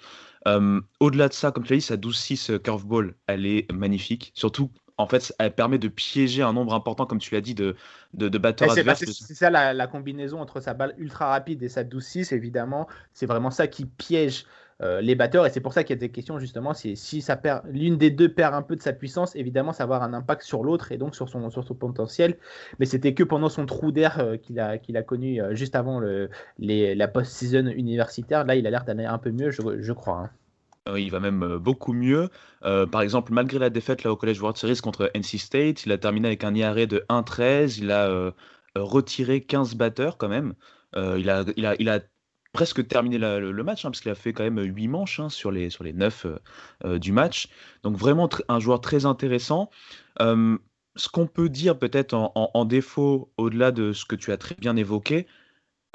Au-delà de ça, comme tu l'as dit, sa 12-6 curveball, elle est magnifique. Surtout en fait, elle permet de piéger un nombre important, comme tu l'as dit, de, de, de batteurs adverses. C'est ça la, combinaison entre sa balle ultra rapide et sa 12-6, évidemment. C'est vraiment ça qui piège euh, les batteurs. Et c'est pour ça qu'il y a des questions, justement. Si, si ça perd, l'une des deux perd un peu de sa puissance, évidemment, ça va avoir un impact sur l'autre et donc sur son, sur son potentiel. Mais c'était que pendant son trou d'air euh, qu'il a, qu'il a connu euh, juste avant le, les, la post-season universitaire. Là, il a l'air d'aller un peu mieux, je, je crois. Hein. Euh, il va même euh, beaucoup mieux. Euh, par exemple, malgré la défaite là, au College World Series contre NC State, il a terminé avec un IRA de 1-13. Il a retiré 15 batteurs quand même. il, a, presque terminé le, match, hein, parce qu'il a fait quand même 8 manches hein, sur, les, sur les 9 du match. Donc vraiment un joueur très intéressant. ce qu'on peut dire peut-être en, défaut, au-delà de ce que tu as très bien évoqué,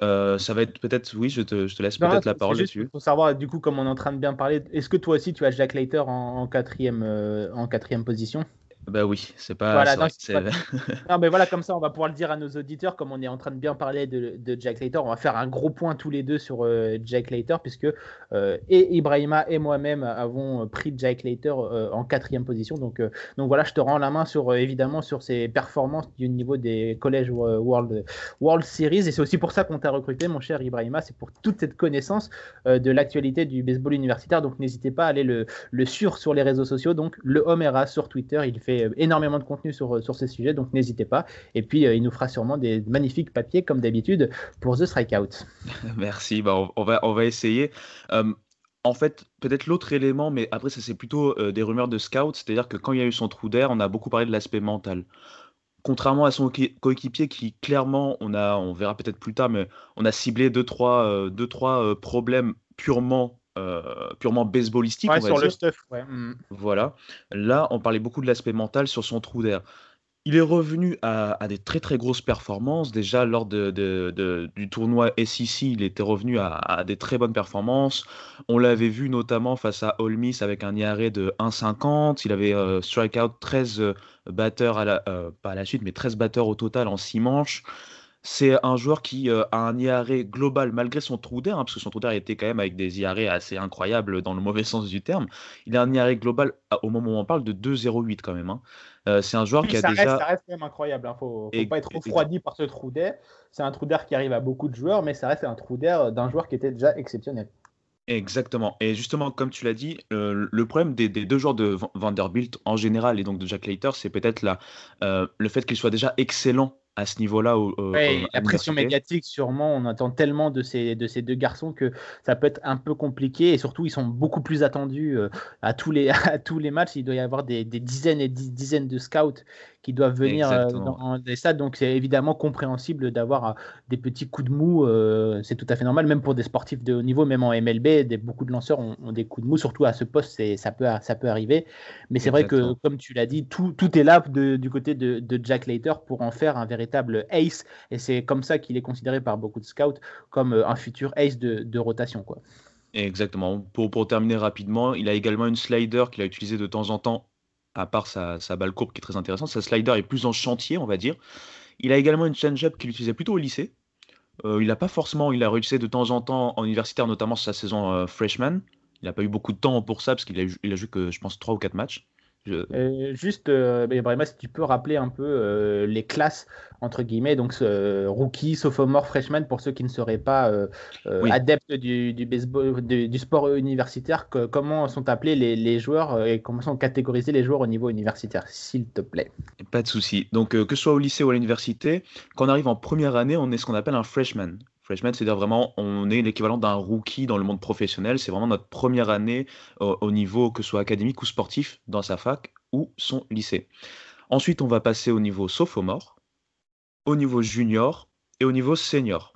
euh, ça va être peut-être, oui, je te, je te laisse peut-être la parole dessus. Pour savoir, du coup, comme on est en train de bien parler, est-ce que toi aussi tu as Jack Leiter en, quatrième, euh, en quatrième position? Bah oui, c'est pas. Voilà, non, mais voilà, comme ça, on va pouvoir le dire à nos auditeurs, comme on est en train de bien parler de, de Jack Later, on va faire un gros point tous les deux sur euh, Jack Later, puisque euh, et Ibrahima et moi-même avons pris Jack Later euh, en quatrième position. Donc, donc voilà, je te rends la main sur évidemment sur ses performances du niveau des collèges World, World Series, et c'est aussi pour ça qu'on t'a recruté, mon cher Ibrahima, c'est pour toute cette connaissance de l'actualité du baseball universitaire. Donc n'hésitez pas à aller le, le sur sur les réseaux sociaux. Donc le Homera sur Twitter, il fait euh, énormément de contenu sur, euh, sur ces sujets, donc n'hésitez pas. Et puis, euh, il nous fera sûrement des magnifiques papiers, comme d'habitude, pour The Strikeout. Merci, bah, on, va, on va essayer. en fait, peut-être l'autre élément, mais après, ça c'est plutôt des rumeurs de scout, c'est-à-dire que quand il y a eu son trou d'air, on a beaucoup parlé de l'aspect mental contrairement à son coéquipier qui clairement, on a, on verra peut-être plus tard, mais on a ciblé deux trois, deux, trois problèmes purement euh, purement baseballistique. sur le stuff, mm. Voilà. Là, on parlait beaucoup de l'aspect mental sur son trou d'air. Il est revenu à, des très très grosses performances. Déjà lors de, du tournoi SEC, il était revenu à, des très bonnes performances. On l'avait vu notamment face à Ole Miss avec un IRA de 1,50. Il avait euh, strike out 13 batteurs, à la, euh, pas à la suite, mais 13 batteurs au total en 6 manches. C'est un joueur qui a un IRA global malgré son trou d'air, hein, parce que son trou d'air était quand même avec des IRA assez incroyables dans le mauvais sens du terme. Il a un IRA global au moment où on parle de 2,08 quand même. Hein. c'est un joueur qui a déjà. ça reste quand même incroyable. Il hein. faut, faut pas être refroidi par ce trou d'air. C'est un trou d'air qui arrive à beaucoup de joueurs, mais ça reste un trou d'air d'un joueur qui était déjà exceptionnel. Exactement. Et justement, comme tu l'as dit, euh, le problème des, deux joueurs de Vanderbilt en général et donc de Jack Leiter, c'est peut-être euh, le fait qu'il soit déjà excellent à ce niveau-là. la pression médiatique, sûrement, on attend tellement de ces, de ces deux garçons que ça peut être un peu compliqué et surtout, ils sont beaucoup plus attendus euh, à, tous les, à tous les matchs. Il doit y avoir des, des dizaines et des dizaines de scouts qui doivent venir euh, dans les stades. Donc c'est évidemment compréhensible d'avoir euh, des petits coups de mou. Euh, c'est tout à fait normal, même pour des sportifs de haut niveau, même en MLB, des, beaucoup de lanceurs ont, des coups de mou, surtout à ce poste, ça peut, ça peut arriver. Mais c'est vrai que, comme tu l'as dit, tout, tout est là du côté de, Jack Leiter pour en faire un véritable ace. Et c'est comme ça qu'il est considéré par beaucoup de scouts comme un futur ace de, rotation. Quoi. Exactement. Pour, terminer rapidement, il a également une slider qu'il a utilisé de temps en temps à part sa, balle courbe qui est très intéressante. Sa slider est plus en chantier, on va dire. Il a également une change-up qu'il utilisait plutôt au lycée. Euh, il n'a pas forcément, il a réussi de temps en temps en universitaire, notamment sa saison euh, freshman. Il n'a pas eu beaucoup de temps pour ça parce qu'il a, a joué que je pense 3 ou 4 matchs. Euh, juste, euh, si tu peux rappeler un peu euh, les classes, entre guillemets, donc rookie, sophomore, freshman, pour ceux qui ne seraient pas adeptes du, baseball, du, sport universitaire, comment sont appelés les, joueurs et comment sont catégorisés les joueurs au niveau universitaire, s'il te plaît? Pas de souci. Donc, que ce soit au lycée ou à l'université, quand on arrive en première année, on est ce qu'on appelle un freshman. Freshman, c'est-à-dire vraiment, on est l'équivalent d'un rookie dans le monde professionnel. C'est vraiment notre première année au, niveau que ce soit académique ou sportif dans sa fac ou son lycée. Ensuite, on va passer au niveau sophomore, au niveau junior et au niveau senior.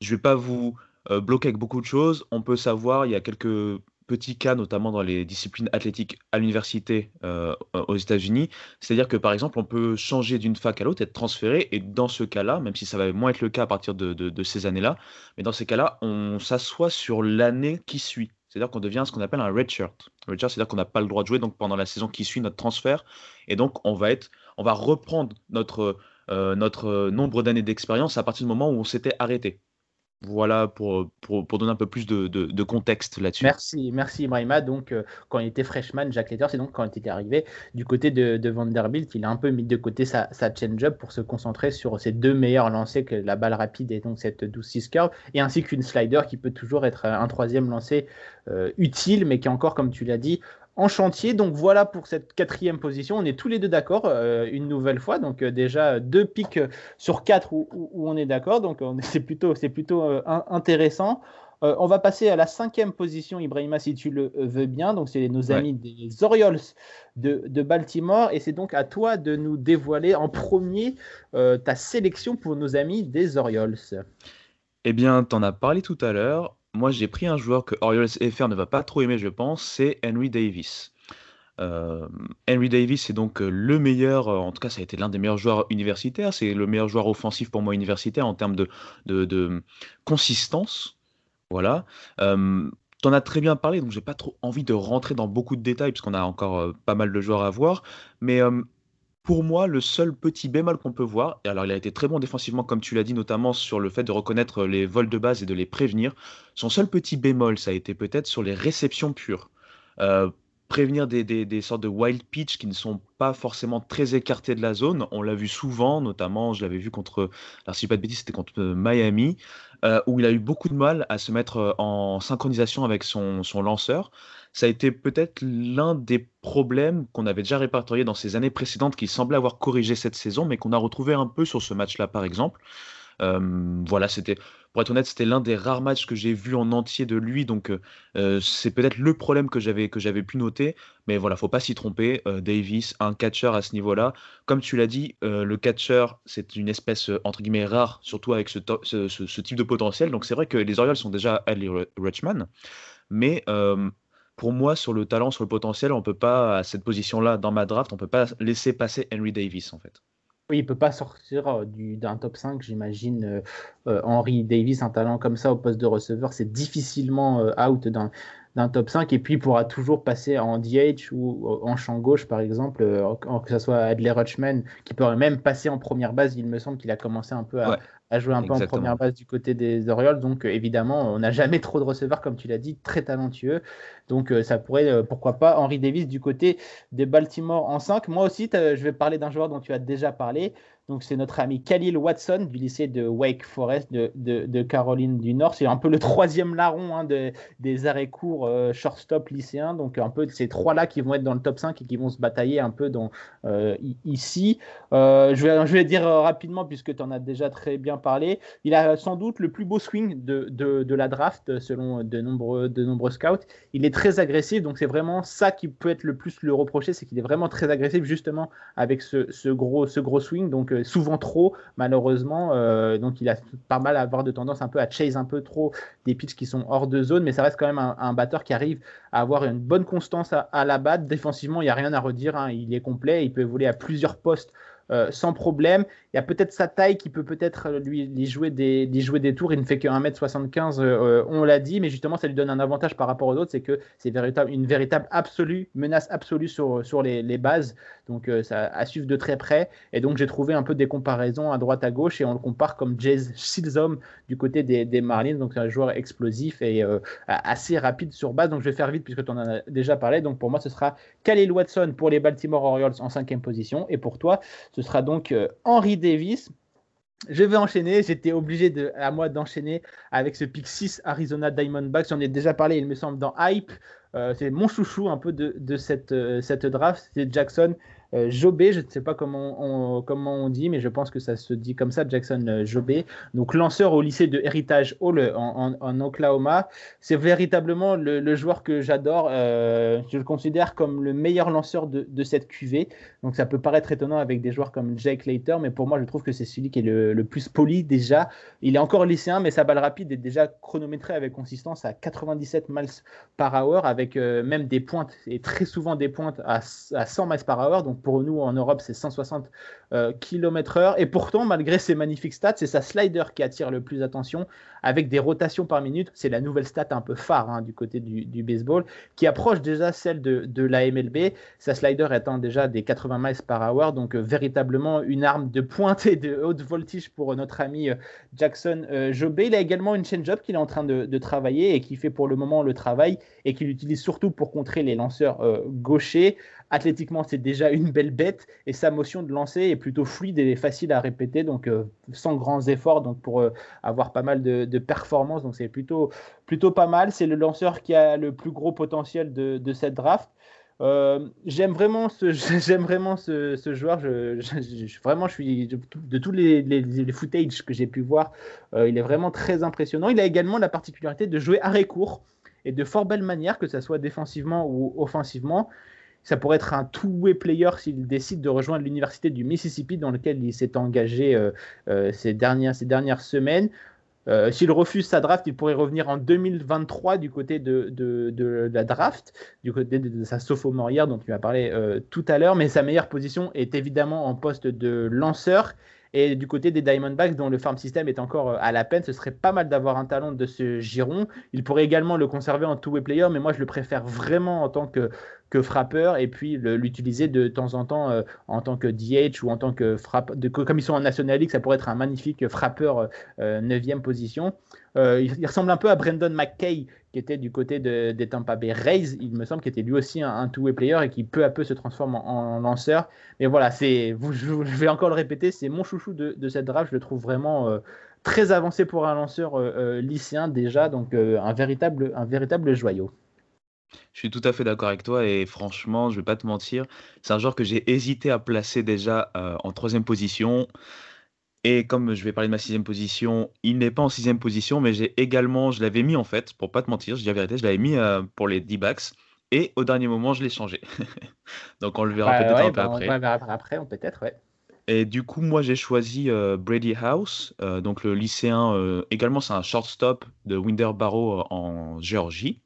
Je ne vais pas vous euh, bloquer avec beaucoup de choses. On peut savoir, il y a quelques petit cas, notamment dans les disciplines athlétiques à l'université euh, aux États-Unis. C'est-à-dire que, par exemple, on peut changer d'une fac à l'autre, être transféré, et dans ce cas-là, même si ça va moins être le cas à partir de, ces années-là, mais dans ces cas-là, on s'assoit sur l'année qui suit. C'est-à-dire qu'on devient ce qu'on appelle un redshirt. Redshirt, c'est-à-dire qu'on n'a pas le droit de jouer donc pendant la saison qui suit notre transfert, et donc on va être, on va reprendre notre euh, notre nombre d'années d'expérience à partir du moment où on s'était arrêté. Voilà pour, donner un peu plus de, contexte là-dessus. Merci, merci Ibrahima. Donc, euh, quand il était freshman, Jack Leiter, c'est donc quand il était arrivé du côté de, Vanderbilt, il a un peu mis de côté sa, sa change-up pour se concentrer sur ses deux meilleurs lancers, que la balle rapide et donc cette 12-6 curve, et ainsi qu'une slider qui peut toujours être un troisième lancé euh, utile, mais qui encore, comme tu l'as dit, en chantier. Donc voilà pour cette quatrième position. On est tous les deux d'accord euh, une nouvelle fois. Donc euh, déjà deux pics sur quatre où, on est d'accord. Donc c'est plutôt, c'est plutôt euh, intéressant. on va passer à la cinquième position, Ibrahima, si tu le veux bien. Donc c'est nos amis des Orioles de, Baltimore. Et c'est donc à toi de nous dévoiler en premier ta sélection pour nos amis des Orioles. Eh bien, tu en as parlé tout à l'heure. Moi, j'ai pris un joueur que Orioles FR ne va pas trop aimer, je pense, c'est Henry Davis. Euh, Henry Davis, c'est donc euh, le meilleur, euh, en tout cas, ça a été l'un des meilleurs joueurs universitaires. C'est le meilleur joueur offensif pour moi universitaire en termes de, de, consistance. Voilà. Euh, T'en as très bien parlé, donc j'ai pas trop envie de rentrer dans beaucoup de détails, puisqu'on a encore pas mal de joueurs à voir. Mais pour moi, le seul petit bémol qu'on peut voir, et alors il a été très bon défensivement, comme tu l'as dit, notamment sur le fait de reconnaître les vols de base et de les prévenir. Son seul petit bémol, ça a été peut-être sur les réceptions pures. Euh, prévenir des, sortes de wild pitch qui ne sont pas forcément très écartés de la zone. On l'a vu souvent, notamment, je l'avais vu contre, alors si pas de bêtises, c'était contre euh, Miami, euh, où il a eu beaucoup de mal à se mettre en synchronisation avec son lanceur ça a été peut-être l'un des problèmes qu'on avait déjà répertorié dans ces années précédentes qui semblait avoir corrigé cette saison, mais qu'on a retrouvé un peu sur ce match-là, par exemple. Euh, voilà, c'était, pour être honnête, c'était l'un des rares matchs que j'ai vu en entier de lui, donc euh, c'est peut-être le problème que j'avais que j'avais pu noter, mais voilà, faut pas s'y tromper. Euh, Davis, un catcher à ce niveau-là, comme tu l'as dit, le catcher c'est une espèce entre guillemets rare, surtout avec ce, type de potentiel. Donc c'est vrai que les Orioles sont déjà Ali Richman, mais pour moi, sur le talent, sur le potentiel, on peut pas, à cette position-là, dans ma draft, on peut pas laisser passer Henry Davis, en fait. Oui, il peut pas sortir euh, d'un top 5, j'imagine. Euh, euh, Henry Davis, un talent comme ça au poste de receveur, c'est difficilement out d'un top 5 et puis il pourra toujours passer en DH ou en champ gauche par exemple, que ce soit Adley Rutschman qui pourrait même passer en première base. Il me semble qu'il a commencé un peu à, à jouer un peu en première base du côté des Orioles. Donc euh, évidemment, on n'a jamais trop de receveurs, comme tu l'as dit, très talentueux. Donc euh, ça pourrait, euh, pourquoi pas, Henry Davis du côté des Baltimore en 5. Moi aussi, je vais parler d'un joueur dont tu as déjà parlé. Donc c'est notre ami Khalil Watson du lycée de Wake Forest de, Caroline du Nord. C'est un peu le troisième larron hein, des arrêts courts shortstop lycéens. Donc un peu ces trois-là qui vont être dans le top 5 et qui vont se batailler un peu dans, ici. je, vais, je vais dire rapidement, puisque tu en as déjà très bien parlé, il a sans doute le plus beau swing de, de, la draft selon de nombreux, de nombreux scouts. Il est très agressif, donc c'est vraiment ça qui peut être le plus le reprocher, c'est qu'il est vraiment très agressif justement avec ce, gros, swing, donc euh, souvent trop malheureusement. Euh, donc il a pas mal à avoir de tendance un peu à chase un peu trop des pitches qui sont hors de zone, mais ça reste quand même un, batteur qui arrive à avoir une bonne constance à, la batte. Défensivement, il n'y a rien à redire, hein. il est complet, il peut évoluer à plusieurs postes euh, sans problème. Il y a peut-être sa taille qui peut peut-être euh, lui, jouer des, jouer des tours. Il ne fait que 1m75, euh, on l'a dit, mais justement, ça lui donne un avantage par rapport aux autres, c'est que c'est véritable, une véritable absolue, menace absolue sur, sur les, bases. Donc, ça à suivre de très près. Et donc, j'ai trouvé un peu des comparaisons à droite à gauche et on le compare comme Jace Silsom du côté des, des Marlins. Donc, c'est un joueur explosif et assez rapide sur base. Donc, je vais faire vite puisque tu en as déjà parlé. Donc, pour moi, ce sera Khalil Watson pour les Baltimore Orioles en cinquième position. Et pour toi, ce sera donc euh, Henry Davis. Je vais enchaîner. J'étais obligé à moi d'enchaîner avec ce pick 6 Arizona Diamondbacks. J'en ai déjà parlé, il me semble, dans Hype. Euh, c'est mon chouchou un peu de, cette, euh, cette draft. C'est Jackson Jobé, je ne sais pas comment on, dit, mais je pense que ça se dit comme ça, Jackson euh, Jobé. Donc lanceur au lycée de Heritage Hall en, Oklahoma. C'est véritablement le, joueur que j'adore. Euh, je le considère comme le meilleur lanceur de, cette QV. Donc ça peut paraître étonnant avec des joueurs comme Jake Later, mais pour moi je trouve que c'est celui qui est le, plus poli déjà. Il est encore lycéen, mais sa balle rapide est déjà chronométrée avec consistance à 97 miles par hour, avec même des pointes, et très souvent des pointes à, à 100 miles par hour. Donc pour nous en Europe, c'est 160 euh, km/h. Et pourtant, malgré ces magnifiques stats, c'est sa slider qui attire le plus attention, avec des rotations par minute. C'est la nouvelle stat un peu phare hein, du côté du, baseball, qui approche déjà celle de, la MLB. Sa slider étant déjà des 80 miles par hour, donc euh, véritablement une arme de pointe et de haute voltige pour notre ami euh, Jackson Jobé. Il a également une change-up qu'il est en train de, travailler et qui fait pour le moment le travail et qu'il utilise surtout pour contrer les lanceurs gauchers. Athlétiquement, c'est déjà une belle bête et sa motion de lancer est plutôt fluide et facile à répéter, donc euh, sans grands efforts, donc pour euh, avoir pas mal de, performances. Donc c'est plutôt, plutôt pas mal. C'est le lanceur qui a le plus gros potentiel de, cette draft. Euh, j'aime vraiment ce j'aime vraiment ce, joueur. Je, vraiment, je suis de, tous les, les, footage que j'ai pu voir, il est vraiment très impressionnant. Il a également la particularité de jouer arrêt court et de fort belle manière, que ce soit défensivement ou offensivement. Ça pourrait être un two-way player s'il décide de rejoindre l'université du Mississippi dans lequel il s'est engagé euh, euh, ces, dernières, ces dernières semaines. Euh, s'il refuse sa draft, il pourrait revenir en 2023 du côté de, de, la draft, du côté de, sa sophomore dont tu as parlé tout à l'heure. Mais sa meilleure position est évidemment en poste de lanceur. Et du côté des Diamondbacks, dont le farm system est encore à la peine, ce serait pas mal d'avoir un talent de ce giron. Il pourrait également le conserver en two-way player, mais moi je le préfère vraiment en tant que que frappeur et puis l'utiliser de temps en temps euh, en tant que DH ou en tant que frappe. De, comme ils sont en National League, ça pourrait être un magnifique frappeur 9e euh, position. Euh, il, ressemble un peu à Brandon McKay qui était du côté de, des Tampa Bay Rays, il me semble, qui était lui aussi un, two-way player et qui peu à peu se transforme en, lanceur. Mais voilà, c'est, je, vais encore le répéter, c'est mon chouchou de, de, cette draft. Je le trouve vraiment très avancé pour un lanceur lycéen déjà, donc un, véritable, un véritable joyau. Je suis tout à fait d'accord avec toi et franchement, je vais pas te mentir, c'est un joueur que j'ai hésité à placer déjà euh, en troisième position. Et comme je vais parler de ma sixième position, il n'est pas en sixième position, mais j'ai également, je l'avais mis en fait, pour pas te mentir, je dis la vérité, je l'avais mis euh, pour les D-backs. Et au dernier moment, je l'ai changé. Donc on le verra peut-être un peu bah, après. après, peut-être, ouais. Et du coup, moi, j'ai choisi euh, Brady House, donc le lycéen. également, c'est un shortstop de Winterboro en Géorgie.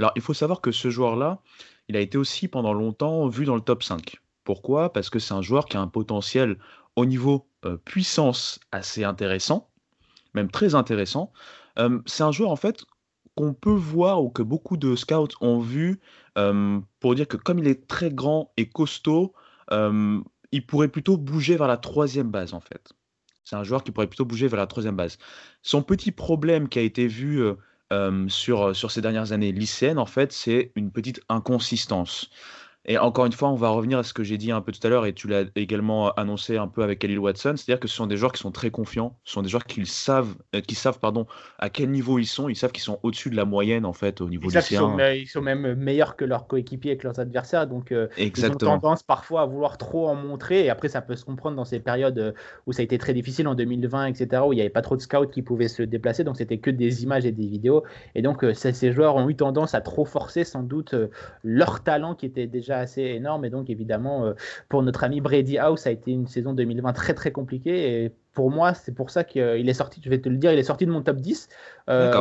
Alors, il faut savoir que ce joueur-là, il a été aussi pendant longtemps vu dans le top 5. Pourquoi? Parce que c'est un joueur qui a un potentiel au niveau euh, puissance assez intéressant, même très intéressant. c'est un joueur en fait qu'on peut voir ou que beaucoup de scouts ont vu pour dire que comme il est très grand et costaud, il pourrait plutôt bouger vers la troisième base en fait. C'est un joueur qui pourrait plutôt bouger vers la troisième base. Son petit problème qui a été vu sur, sur ces dernières années lycéennes, en fait, c'est une petite inconsistance. Et encore une fois, on va revenir à ce que j'ai dit un peu tout à l'heure et tu l'as également annoncé un peu avec Khalil Watson, c'est-à-dire que ce sont des joueurs qui sont très confiants, ce sont des joueurs qui savent, euh, qui savent pardon, à quel niveau ils sont, ils savent qu'ils sont au-dessus de la moyenne en fait au niveau ils lycéen. Ils sont, même meilleurs que leurs coéquipiers et que leurs adversaires, donc euh, ils ont tendance parfois à vouloir trop en montrer et après ça peut se comprendre dans ces périodes euh, où ça a été très difficile en 2020, etc., où il n'y avait pas trop de scouts qui pouvaient se déplacer, donc c'était que des images et des vidéos et donc ces joueurs ont eu tendance à trop forcer sans doute leur talent qui était déjà assez énorme donc, évidemment, euh, pour notre ami Brady House, a été une saison 2020 très, très compliquée. Et pour moi, c'est pour ça qu'il est sorti, je vais te le dire, il est sorti de mon top 10. Euh,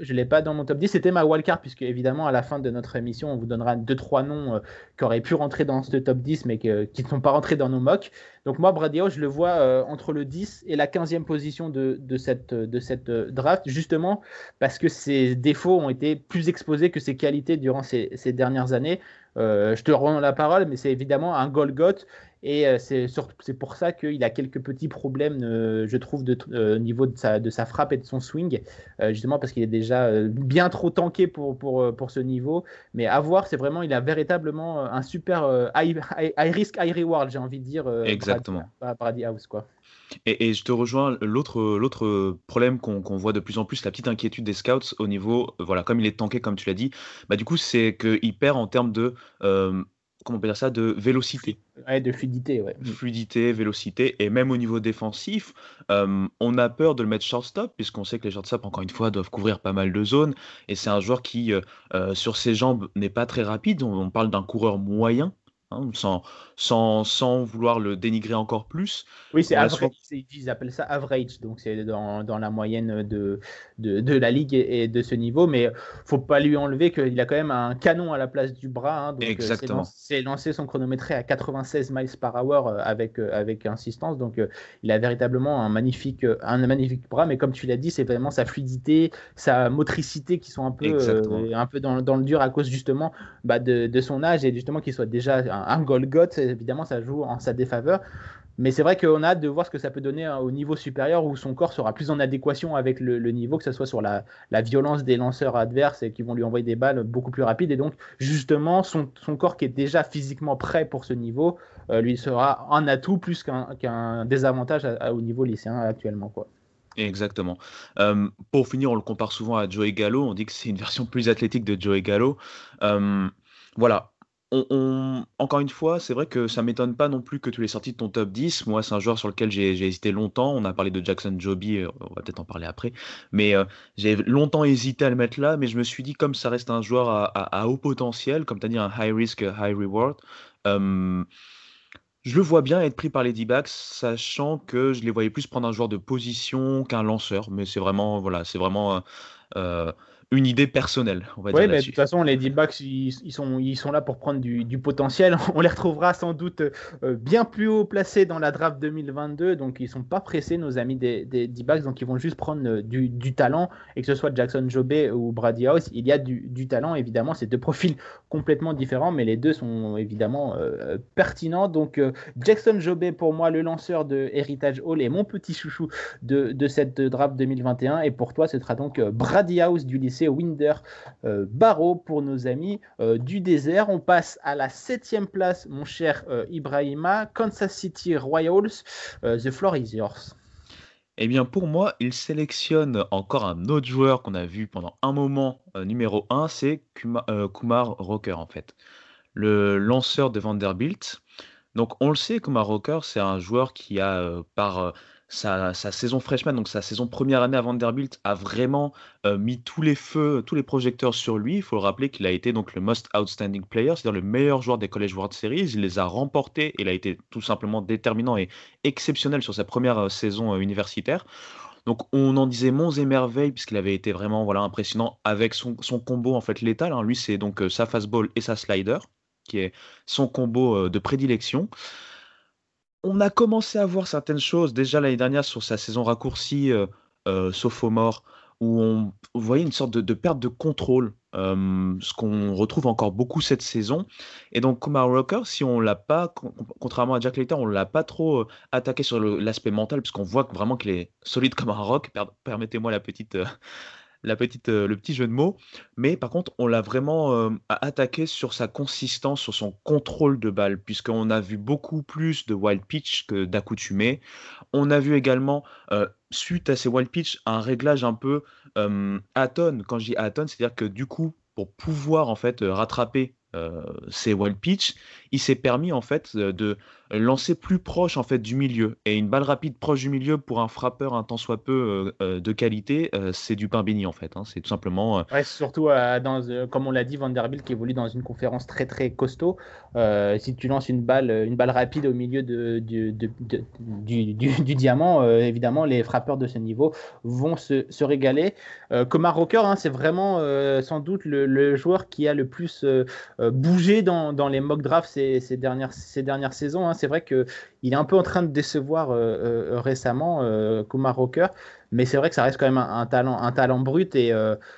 je ne l'ai pas dans mon top 10. C'était ma wildcard, puisque évidemment, à la fin de notre émission, on vous donnera deux, trois noms euh, qui auraient pu rentrer dans ce top 10, mais qui ne sont pas rentrés dans nos mocks. Donc, moi, Brady je le vois entre le 10 et la 15e position de, de cette, de cette draft, justement parce que ses défauts ont été plus exposés que ses qualités durant ces, ces dernières années. Euh, je te rends la parole, mais c'est évidemment un Golgoth. Et euh, c'est pour ça qu'il a quelques petits problèmes, euh, je trouve, au niveau de sa, de sa, frappe et de son swing, justement parce qu'il est déjà bien trop tanké pour, pour, pour ce niveau. Mais à voir, c'est vraiment, il a véritablement un super high, risk, high reward, j'ai envie de dire. Exactement. Brady, House, quoi. Et, je te rejoins, l'autre, problème qu'on, voit de plus en plus, la petite inquiétude des scouts au niveau, voilà, comme il est tanké, comme tu l'as dit, bah du coup, c'est qu'il perd en termes de, comment on peut dire ça, de vélocité. Ouais, de fluidité, ouais. Fluidité, vélocité, et même au niveau défensif, on a peur de le mettre shortstop, puisqu'on sait que les shortstop, encore une fois, doivent couvrir pas mal de zones, et c'est un joueur qui, sur ses jambes, n'est pas très rapide. on parle d'un coureur moyen, Hein, sans, sans, sans, vouloir le dénigrer encore plus. Oui, c'est average, ils appellent ça average, donc c'est dans, dans, la moyenne de, de, de, la ligue et, de ce niveau, mais faut pas lui enlever qu'il a quand même un canon à la place du bras. Hein, donc euh, Exactement. C'est lancé son chronométré à 96 miles par hour euh, avec, euh, avec insistance, donc il a véritablement un magnifique, un magnifique bras, mais comme tu l'as dit, c'est vraiment sa fluidité, sa motricité qui sont un peu, un peu dans, dans, le dur à cause justement bah, de, de, son âge et justement qu'il soit déjà un, Golgoth, évidemment, ça joue en sa défaveur. Mais c'est vrai qu'on a hâte de voir ce que ça peut donner hein, au niveau supérieur où son corps sera plus en adéquation avec le, niveau, que ce soit sur la, violence des lanceurs adverses et qui vont lui envoyer des balles beaucoup plus rapides. Et donc, justement, son, corps qui est déjà physiquement prêt pour ce niveau, euh, lui sera un atout plus qu'un désavantage au niveau lycéen actuellement. Quoi. Exactement. Euh, pour finir, on le compare souvent à Joey Gallo. On dit que c'est une version plus athlétique de Joey Gallo. Euh, voilà, encore une fois, c'est vrai que ça m'étonne pas non plus que tu l'aies sorti de ton top 10. Moi, c'est un joueur sur lequel j'ai hésité longtemps. On a parlé de Jackson Joby, euh, on va peut-être en parler après. Mais euh, j'ai longtemps hésité à le mettre là, mais je me suis dit, comme ça reste un joueur à, haut potentiel, comme tu as dit, un high risk, high reward, je le vois bien être pris par les D-backs, sachant que je les voyais plus prendre un joueur de position qu'un lanceur. Mais c'est vraiment, voilà, c'est vraiment. Euh, une idée personnelle, on va dire. Oui, mais de toute façon, les D-backs, ils, sont, ils sont là pour prendre du, potentiel. On les retrouvera sans doute euh, bien plus haut placés dans la draft 2022. Donc, ils sont pas pressés, nos amis des, des D-backs. Donc, ils vont juste prendre euh, du, du, talent. Et que ce soit Jackson Jobé ou Brady House, il y a du, du talent, évidemment. C'est deux profils complètement différents, mais les deux sont évidemment euh, pertinents. Donc, Jackson Jobé, pour moi, le lanceur de Heritage Hall est mon petit chouchou de, de cette draft 2021. Et pour toi, ce sera donc Brady House du lycée Winder euh, Barrow pour nos amis euh, du désert. On passe à la septième place, mon cher euh, Ibrahima, Kansas City Royals. the floor is yours. Eh bien, pour moi, il sélectionne encore un autre joueur qu'on a vu pendant un moment, numéro 1, c'est Kumar, Rocker, en fait. Le lanceur de Vanderbilt. Donc, on le sait, Kumar Rocker, c'est un joueur qui a, par sa, saison freshman, donc sa saison première année à Vanderbilt, a vraiment euh, mis tous les feux, tous les projecteurs sur lui. Il faut le rappeler qu'il a été donc le most outstanding player, c'est-à-dire le meilleur joueur des College World Series. Il les a remportés et il a été tout simplement déterminant et exceptionnel sur sa première euh, saison euh, universitaire. Donc on en disait monts et merveilles puisqu'il avait été vraiment voilà impressionnant avec son, combo en fait létal. Hein. Lui c'est donc sa fastball et sa slider qui est son combo de prédilection on a commencé à voir certaines choses déjà l'année dernière sur sa saison raccourcie euh, euh, sophomore où on voyait une sorte de, perte de contrôle, ce qu'on retrouve encore beaucoup cette saison. Et donc, Kumar Rocker, si on l'a pas, contrairement à Jack Layton, on l'a pas trop attaqué sur l'aspect mental, puisqu'on voit vraiment qu'il est solide comme un rock. Permettez-moi la petite, euh, le petit jeu de mots. Mais par contre, on l'a vraiment euh, attaqué sur sa consistance, sur son contrôle de balle, puisqu'on a vu beaucoup plus de wild pitch que d'accoutumé. On a vu également, euh, suite à ces wild pitch, un réglage un peu atone. Quand je dis atone, c'est-à-dire que du coup, pour pouvoir en fait rattraper ces wild pitch, il s'est permis en fait de lancer plus proche en fait du milieu. Et une balle rapide proche du milieu pour un frappeur un tant soit peu euh, euh, de qualité, euh, c'est du pain béni en fait. Hein. C'est tout simplement. Surtout dans, comme on l'a dit, Vanderbilt qui évolue dans une conférence très très costaud. si tu lances une balle, une balle rapide au milieu de, du, du, diamant, évidemment les frappeurs de ce niveau vont se, se régaler. comme rocker, hein, c'est vraiment sans doute le, joueur qui a le plus bougé dans, dans les mock drafts ces, ces dernières, ces dernières saisons. Hein c'est vrai qu'il est un peu en train de décevoir euh, euh, récemment, euh, Kumar Rocker, mais c'est vrai que ça reste quand même un, talent, un talent brut et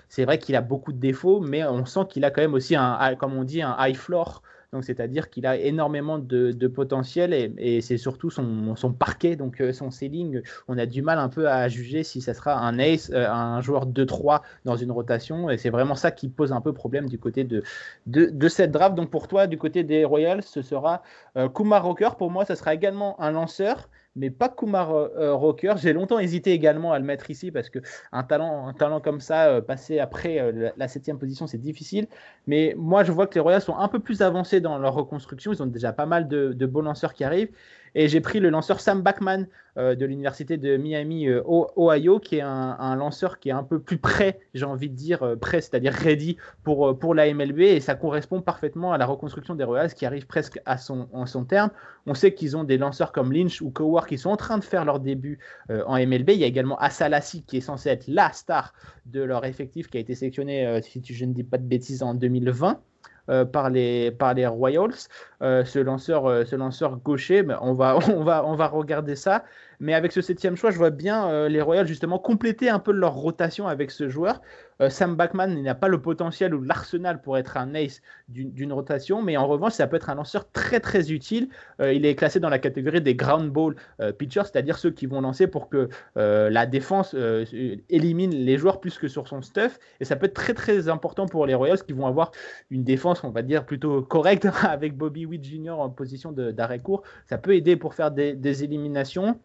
c'est vrai qu'il a beaucoup de défauts, mais on sent qu'il a quand même aussi, un, comme on dit, un high floor c'est-à-dire qu'il a énormément de, potentiel et, c'est surtout son, parquet, donc euh, son ceiling. On a du mal un peu à juger si ça sera un ace, euh, un joueur 2-3 dans une rotation. Et c'est vraiment ça qui pose un peu problème du côté de, de, cette draft. Donc pour toi, du côté des Royals, ce sera euh, Kumar Rocker. Pour moi, ça sera également un lanceur mais pas Kumar euh, Rocker. J'ai longtemps hésité également à le mettre ici parce que un talent, un talent comme ça, euh, passer après euh, la septième position, c'est difficile. Mais moi, je vois que les Royals sont un peu plus avancés dans leur reconstruction. Ils ont déjà pas mal de, de beaux lanceurs qui arrivent. Et j'ai pris le lanceur Sam Bachman euh, de l'université de Miami, euh, Ohio, qui est un, lanceur qui est un peu plus prêt, j'ai envie de dire, euh, prêt, c'est-à-dire ready pour, pour la MLB. Et ça correspond parfaitement à la reconstruction des Royals qui arrive presque à son, son terme. On sait qu'ils ont des lanceurs comme Lynch ou Coward qui sont en train de faire leur début en MLB. Il y a également Asalassi qui est censé être la star de leur effectif qui a été sélectionné, si je ne dis pas de bêtises, en 2020. Euh, par, les, par les Royals. Euh, ce, lanceur, euh, ce lanceur gaucher, on, va, on, va, on va regarder ça. Mais avec ce septième choix, je vois bien les Royals justement compléter un peu leur rotation avec ce joueur. Euh, Sam Bachman n'a pas le potentiel ou l'arsenal pour être un ace d'une rotation, mais en revanche, ça peut être un lanceur très très utile. Euh, il est classé dans la catégorie des ground ball euh, pitchers, c'est-à-dire ceux qui vont lancer pour que la défense élimine les joueurs plus que sur son stuff. Et ça peut être très très important pour les Royals qui vont avoir une défense, on va dire, plutôt correcte avec Bobby Witt Jr. en position d'arrêt court. Ça peut aider pour faire des, éliminations.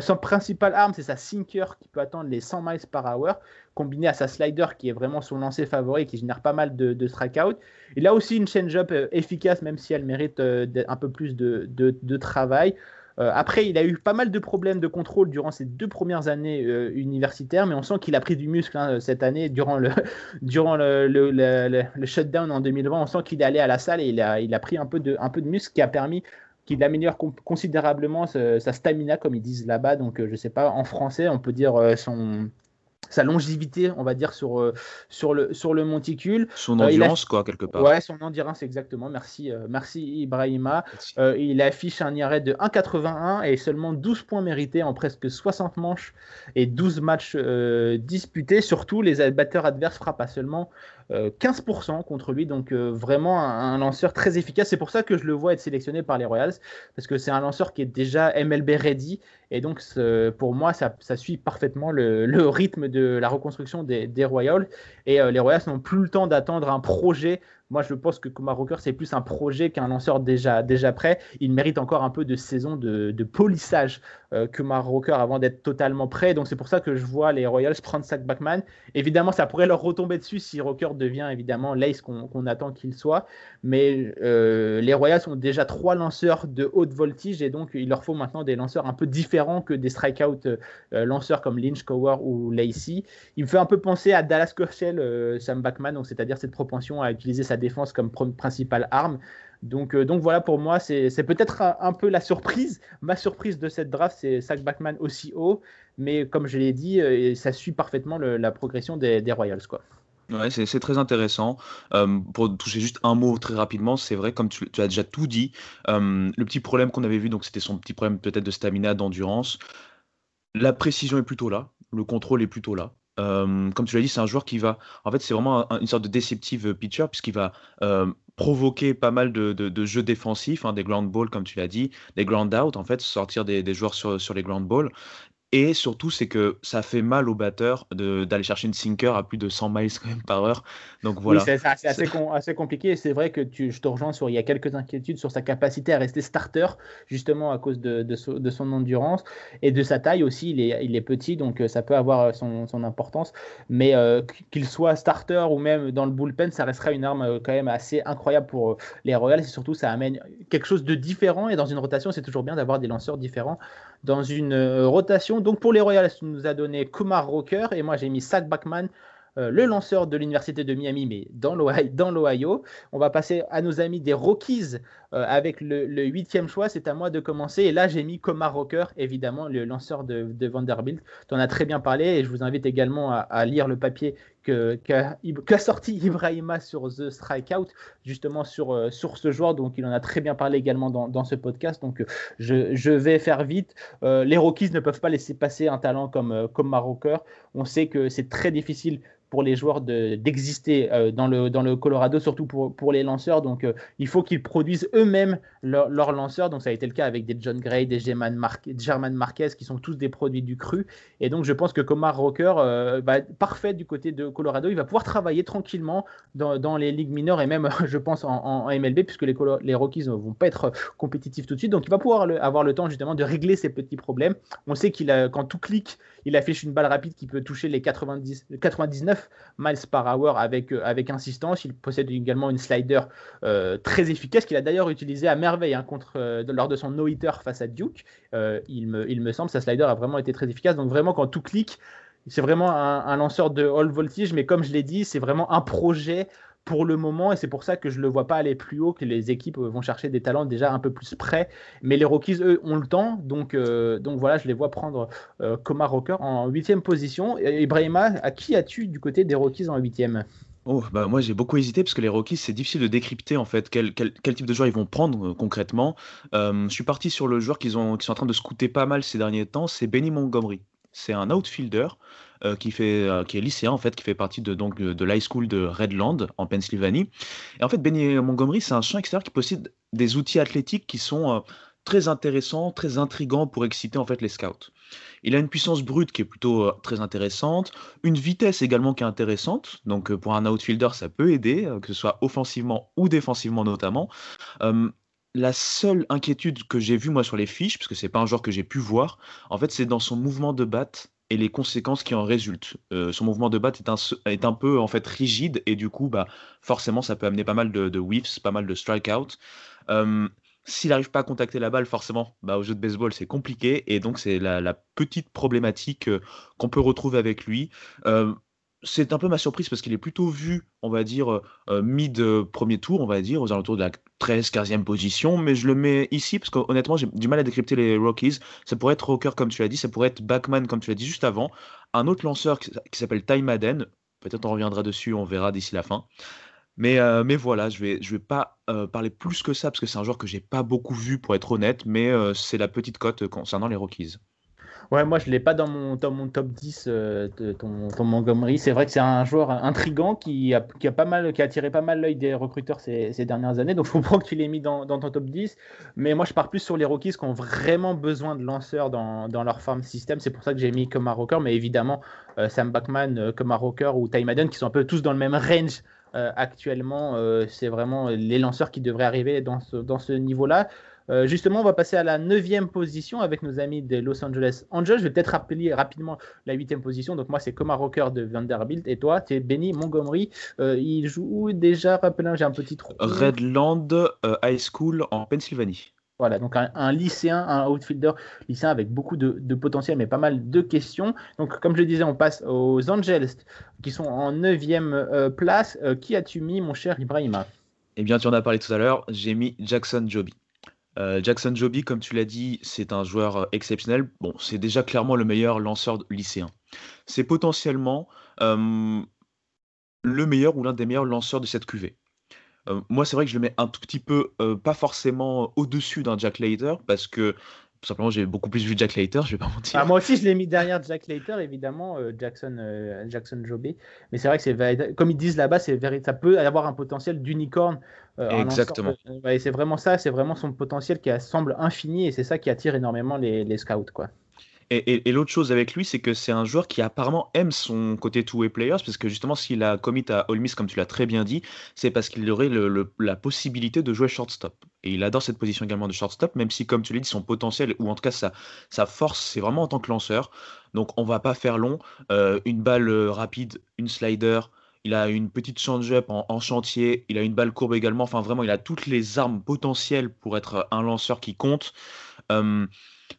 son principal arme, c'est sa sinker qui peut attendre les 100 miles par hour combiné à sa slider qui est vraiment son lancer favori qui génère pas mal de, de strikeouts. Il a aussi une change-up euh, efficace même si elle mérite euh, un peu plus de, travail. Euh, après, il a eu pas mal de problèmes de contrôle durant ses deux premières années universitaires, mais on sent qu'il a pris du muscle hein, cette année durant le, durant le, le, shutdown en 2020. On sent qu'il est allé à la salle et il a, il a pris un peu, de, un peu de muscle qui a permis qu'il améliore considérablement sa, stamina, comme ils disent là-bas. Donc, je sais pas, en français, on peut dire son, sa longévité, on va dire, sur, euh, sur, le, sur le monticule. Son euh, endurance, quoi, quelque part. Ouais, son endurance, exactement. Merci, euh, merci Ibrahima. il affiche un IRA de 1,81 et seulement 12 points mérités en presque 60 manches et 12 matchs disputés. Surtout, les batteurs adverses frappent à seulement 15% contre lui, donc vraiment un, lanceur très efficace. C'est pour ça que je le vois être sélectionné par les Royals, parce que c'est un lanceur qui est déjà MLB ready, et donc pour moi, ça, suit parfaitement le, rythme de la reconstruction des, Royals. Et les Royals n'ont plus le temps d'attendre un projet moi, je pense que Kumar Rocker, c'est plus un projet qu'un lanceur déjà, déjà prêt. Il mérite encore un peu de saison de, polissage euh, Kumar Rocker avant d'être totalement prêt. Donc, c'est pour ça que je vois les Royals prendre Sack Backman. Évidemment, ça pourrait leur retomber dessus si Rocker devient évidemment l'ace qu'on attend qu'il soit. Mais euh, les Royals ont déjà trois lanceurs de haute voltige et donc il leur faut maintenant des lanceurs un peu différents que des strikeout euh, lanceurs comme Lynch, Cower ou Lacey. Il me fait un peu penser à Dallas Kershaw, Sam Backman, c'est-à-dire cette propension à utiliser sa défense comme principale arme. Donc, euh, donc voilà pour moi, c'est peut-être un, peu la surprise. Ma surprise de cette draft, c'est Zach Backman aussi haut, mais comme je l'ai dit, euh, ça suit parfaitement la progression des, Royals. Quoi. Ouais, c'est très intéressant. Euh, pour toucher juste un mot très rapidement, c'est vrai, comme tu, as déjà tout dit, le petit problème qu'on avait vu, donc c'était son petit problème peut-être de stamina, d'endurance. La précision est plutôt là, le contrôle est plutôt là. Comme tu l'as dit, c'est un joueur qui va. En fait, c'est vraiment une sorte de déceptive pitcher, puisqu'il va provoquer pas mal de, jeux défensifs, hein, des ground balls, comme tu l'as dit, des ground out, en fait, sortir des, joueurs sur les ground balls. Et surtout, c'est que ça fait mal au batteur d'aller chercher une sinker à plus de 100 miles quand même par heure. Donc voilà. Oui, c'est assez, assez, compliqué. C'est vrai que tu, je te rejoins sur. Il y a quelques inquiétudes sur sa capacité à rester starter, justement à cause de, de, son endurance et de sa taille aussi. Il est, il est petit, donc euh, ça peut avoir euh, son, son importance. Mais euh, qu'il soit starter ou même dans le bullpen, ça restera une arme quand même assez incroyable pour les Royals. Et surtout, ça amène quelque chose de différent. Et dans une rotation, c'est toujours bien d'avoir des lanceurs différents dans une rotation donc pour les Royals, tu nous as donné Kumar Rocker et moi j'ai mis Zach Backman, euh, le lanceur de l'université de Miami, mais dans l'Ohio. On va passer à nos amis des Rockies euh, avec le huitième choix. C'est à moi de commencer. Et là, j'ai mis Kumar Rocker, évidemment, le lanceur de, Vanderbilt. Tu en as très bien parlé et je vous invite également à lire le papier qu'a sorti Ibrahima sur The Strikeout, justement sur, euh, sur ce joueur. Donc, il en a très bien parlé également dans, dans ce podcast. Donc, je, je, vais faire vite. Euh, les Rockies ne peuvent pas laisser passer un talent comme, euh, comme Marocker. On sait que c'est très difficile pour les joueurs d'exister euh, dans, le, dans le Colorado, surtout pour, pour les lanceurs. Donc, il faut qu'ils produisent eux-mêmes leurs lanceurs. Donc, ça a été le cas avec des John Gray, des German, Marquez, qui sont tous des produits du cru. Et donc, je pense que Comar Rocker, euh, parfait du côté de Colorado, il va pouvoir travailler tranquillement dans, les ligues mineures et même, je pense, en, MLB, puisque les, Rockies ne vont pas être compétitifs tout de suite. Donc, il va pouvoir avoir le temps justement de régler ces petits problèmes. On sait qu'il quand tout clique, il affiche une balle rapide qui peut toucher les 90, 99 miles par hour avec, euh, avec insistance. Il possède également une slider euh, très efficace qu'il a d'ailleurs utilisé à merveille hein, contre, euh, lors de son no-hitter face à Duke. il, me, il me semble, sa slider a vraiment été très efficace. Donc vraiment, quand tout clique, c'est vraiment un, lanceur de all voltage, mais comme je l'ai dit, c'est vraiment un projet pour le moment, et c'est pour ça que je ne le vois pas aller plus haut, que les équipes vont chercher des talents déjà un peu plus près. Mais les Rockies, eux, ont le temps, donc, euh, voilà, je les vois prendre euh, Coma Rocker en huitième position. Ibrahima, à qui as-tu du côté des Rockies en huitième? Oh, bah moi j'ai beaucoup hésité parce que les Rockies c'est difficile de décrypter en fait quel, type de joueur ils vont prendre euh, concrètement. je suis parti sur le joueur qui sont en train de scouter pas mal ces derniers temps, c'est Benny Montgomery. C'est un outfielder euh, qui, fait, euh, est lycéen en fait, qui fait partie de l'high school de Redland en Pennsylvanie. Et en fait, Benny Montgomery, c'est un champ extérieur qui possède des outils athlétiques qui sont euh, très intéressants, très intrigants pour exciter en fait les scouts. Il a une puissance brute qui est plutôt très intéressante, une vitesse également qui est intéressante. Donc pour un outfielder, ça peut aider, que ce soit offensivement ou défensivement notamment. La seule inquiétude que j'ai vue moi sur les fiches, parce que c'est pas un joueur que j'ai pu voir, en fait, c'est dans son mouvement de batte et les conséquences qui en résultent. Euh, son mouvement de batte est un, peu en fait rigide et du coup, bah, forcément, ça peut amener pas mal de, whiffs, pas mal de strikeouts. S'il n'arrive pas à contacter la balle, forcément, bah, au jeu de baseball, c'est compliqué. Et donc, c'est la, petite problématique euh, qu'on peut retrouver avec lui c'est un peu ma surprise parce qu'il est plutôt vu, on va dire, euh, euh, mid euh, premier tour, on va dire, aux alentours de la 13-15e position. Mais je le mets ici parce qu'honnêtement, j'ai du mal à décrypter les Rockies. Ça pourrait être Rocker, comme tu l'as dit, ça pourrait être Backman, comme tu l'as dit juste avant. Un autre lanceur qui, s'appelle Ty Madden. Peut-être on reviendra dessus, on verra d'ici la fin. Mais, voilà, je je vais pas parler plus que ça parce que c'est un joueur que j'ai pas beaucoup vu pour être honnête, mais c'est la petite cote concernant les Rockies. Ouais, moi je l'ai pas dans mon, mon top 10, euh, ton, Montgomery. C'est vrai que c'est un joueur intrigant qui a, qui a, pas mal, qui a attiré pas mal l'œil des recruteurs ces, dernières années. Donc je comprends que tu l'aies mis dans, dans, ton top 10. Mais moi je pars plus sur les Rockies qui ont vraiment besoin de lanceurs dans, dans leur farm system. C'est pour ça que j'ai mis comme un rocker. Mais évidemment, euh, Sam Bachman, euh, comme un rocker ou Ty Madden qui sont un peu tous dans le même range. actuellement, c'est vraiment les lanceurs qui devraient arriver dans ce, dans ce niveau-là. Euh, justement, on va passer à la neuvième position avec nos amis des Los Angeles Angels. Je vais peut-être rappeler rapidement la huitième position. Donc moi, c'est un rocker de Vanderbilt. Et toi, tu es Benny Montgomery. Euh, il joue déjà, rappelez j'ai un petit trou. Redland euh, High School en Pennsylvanie. Voilà, donc un, lycéen, un outfielder lycéen avec beaucoup de, potentiel, mais pas mal de questions. Donc, comme je le disais, on passe aux Angels qui sont en neuvième place. qui as-tu mis, mon cher Ibrahima? Eh bien, tu en as parlé tout à l'heure. J'ai mis Jackson Joby. Euh, Jackson Joby, comme tu l'as dit, c'est un joueur euh, exceptionnel. Bon, c'est déjà clairement le meilleur lanceur lycéen. C'est potentiellement le meilleur ou l'un des meilleurs lanceurs de cette QV. moi, c'est vrai que je le mets un tout petit peu, pas forcément au-dessus d'un Jack Leiter, parce que simplement, j'ai beaucoup plus vu Jack Later, je vais pas mentir. Ah, moi aussi, je l'ai mis derrière Jack Later, évidemment, euh, Jackson, euh, Jackson. Mais c'est vrai que comme ils disent là-bas, c'est ça peut avoir un potentiel d'unicorne. Exactement. et c'est vraiment ça, c'est vraiment son potentiel qui semble infini et c'est ça qui attire énormément les, les scouts, quoi. Et, l'autre chose avec lui, c'est que c'est un joueur qui apparemment aime son côté two-way players, parce que justement, s'il a commit à Ole Miss, comme tu l'as très bien dit, c'est parce qu'il aurait la possibilité de jouer shortstop. Et il adore cette position également de shortstop, même si, comme tu l'as dit, son potentiel, ou en tout cas sa, sa force, c'est vraiment en tant que lanceur. Donc on va pas faire long. Euh, une balle euh, rapide, une slider, il a une petite change-up en, chantier, il a une balle courbe également. Enfin, vraiment, il a toutes les armes potentielles pour être un lanceur qui compte. Euh,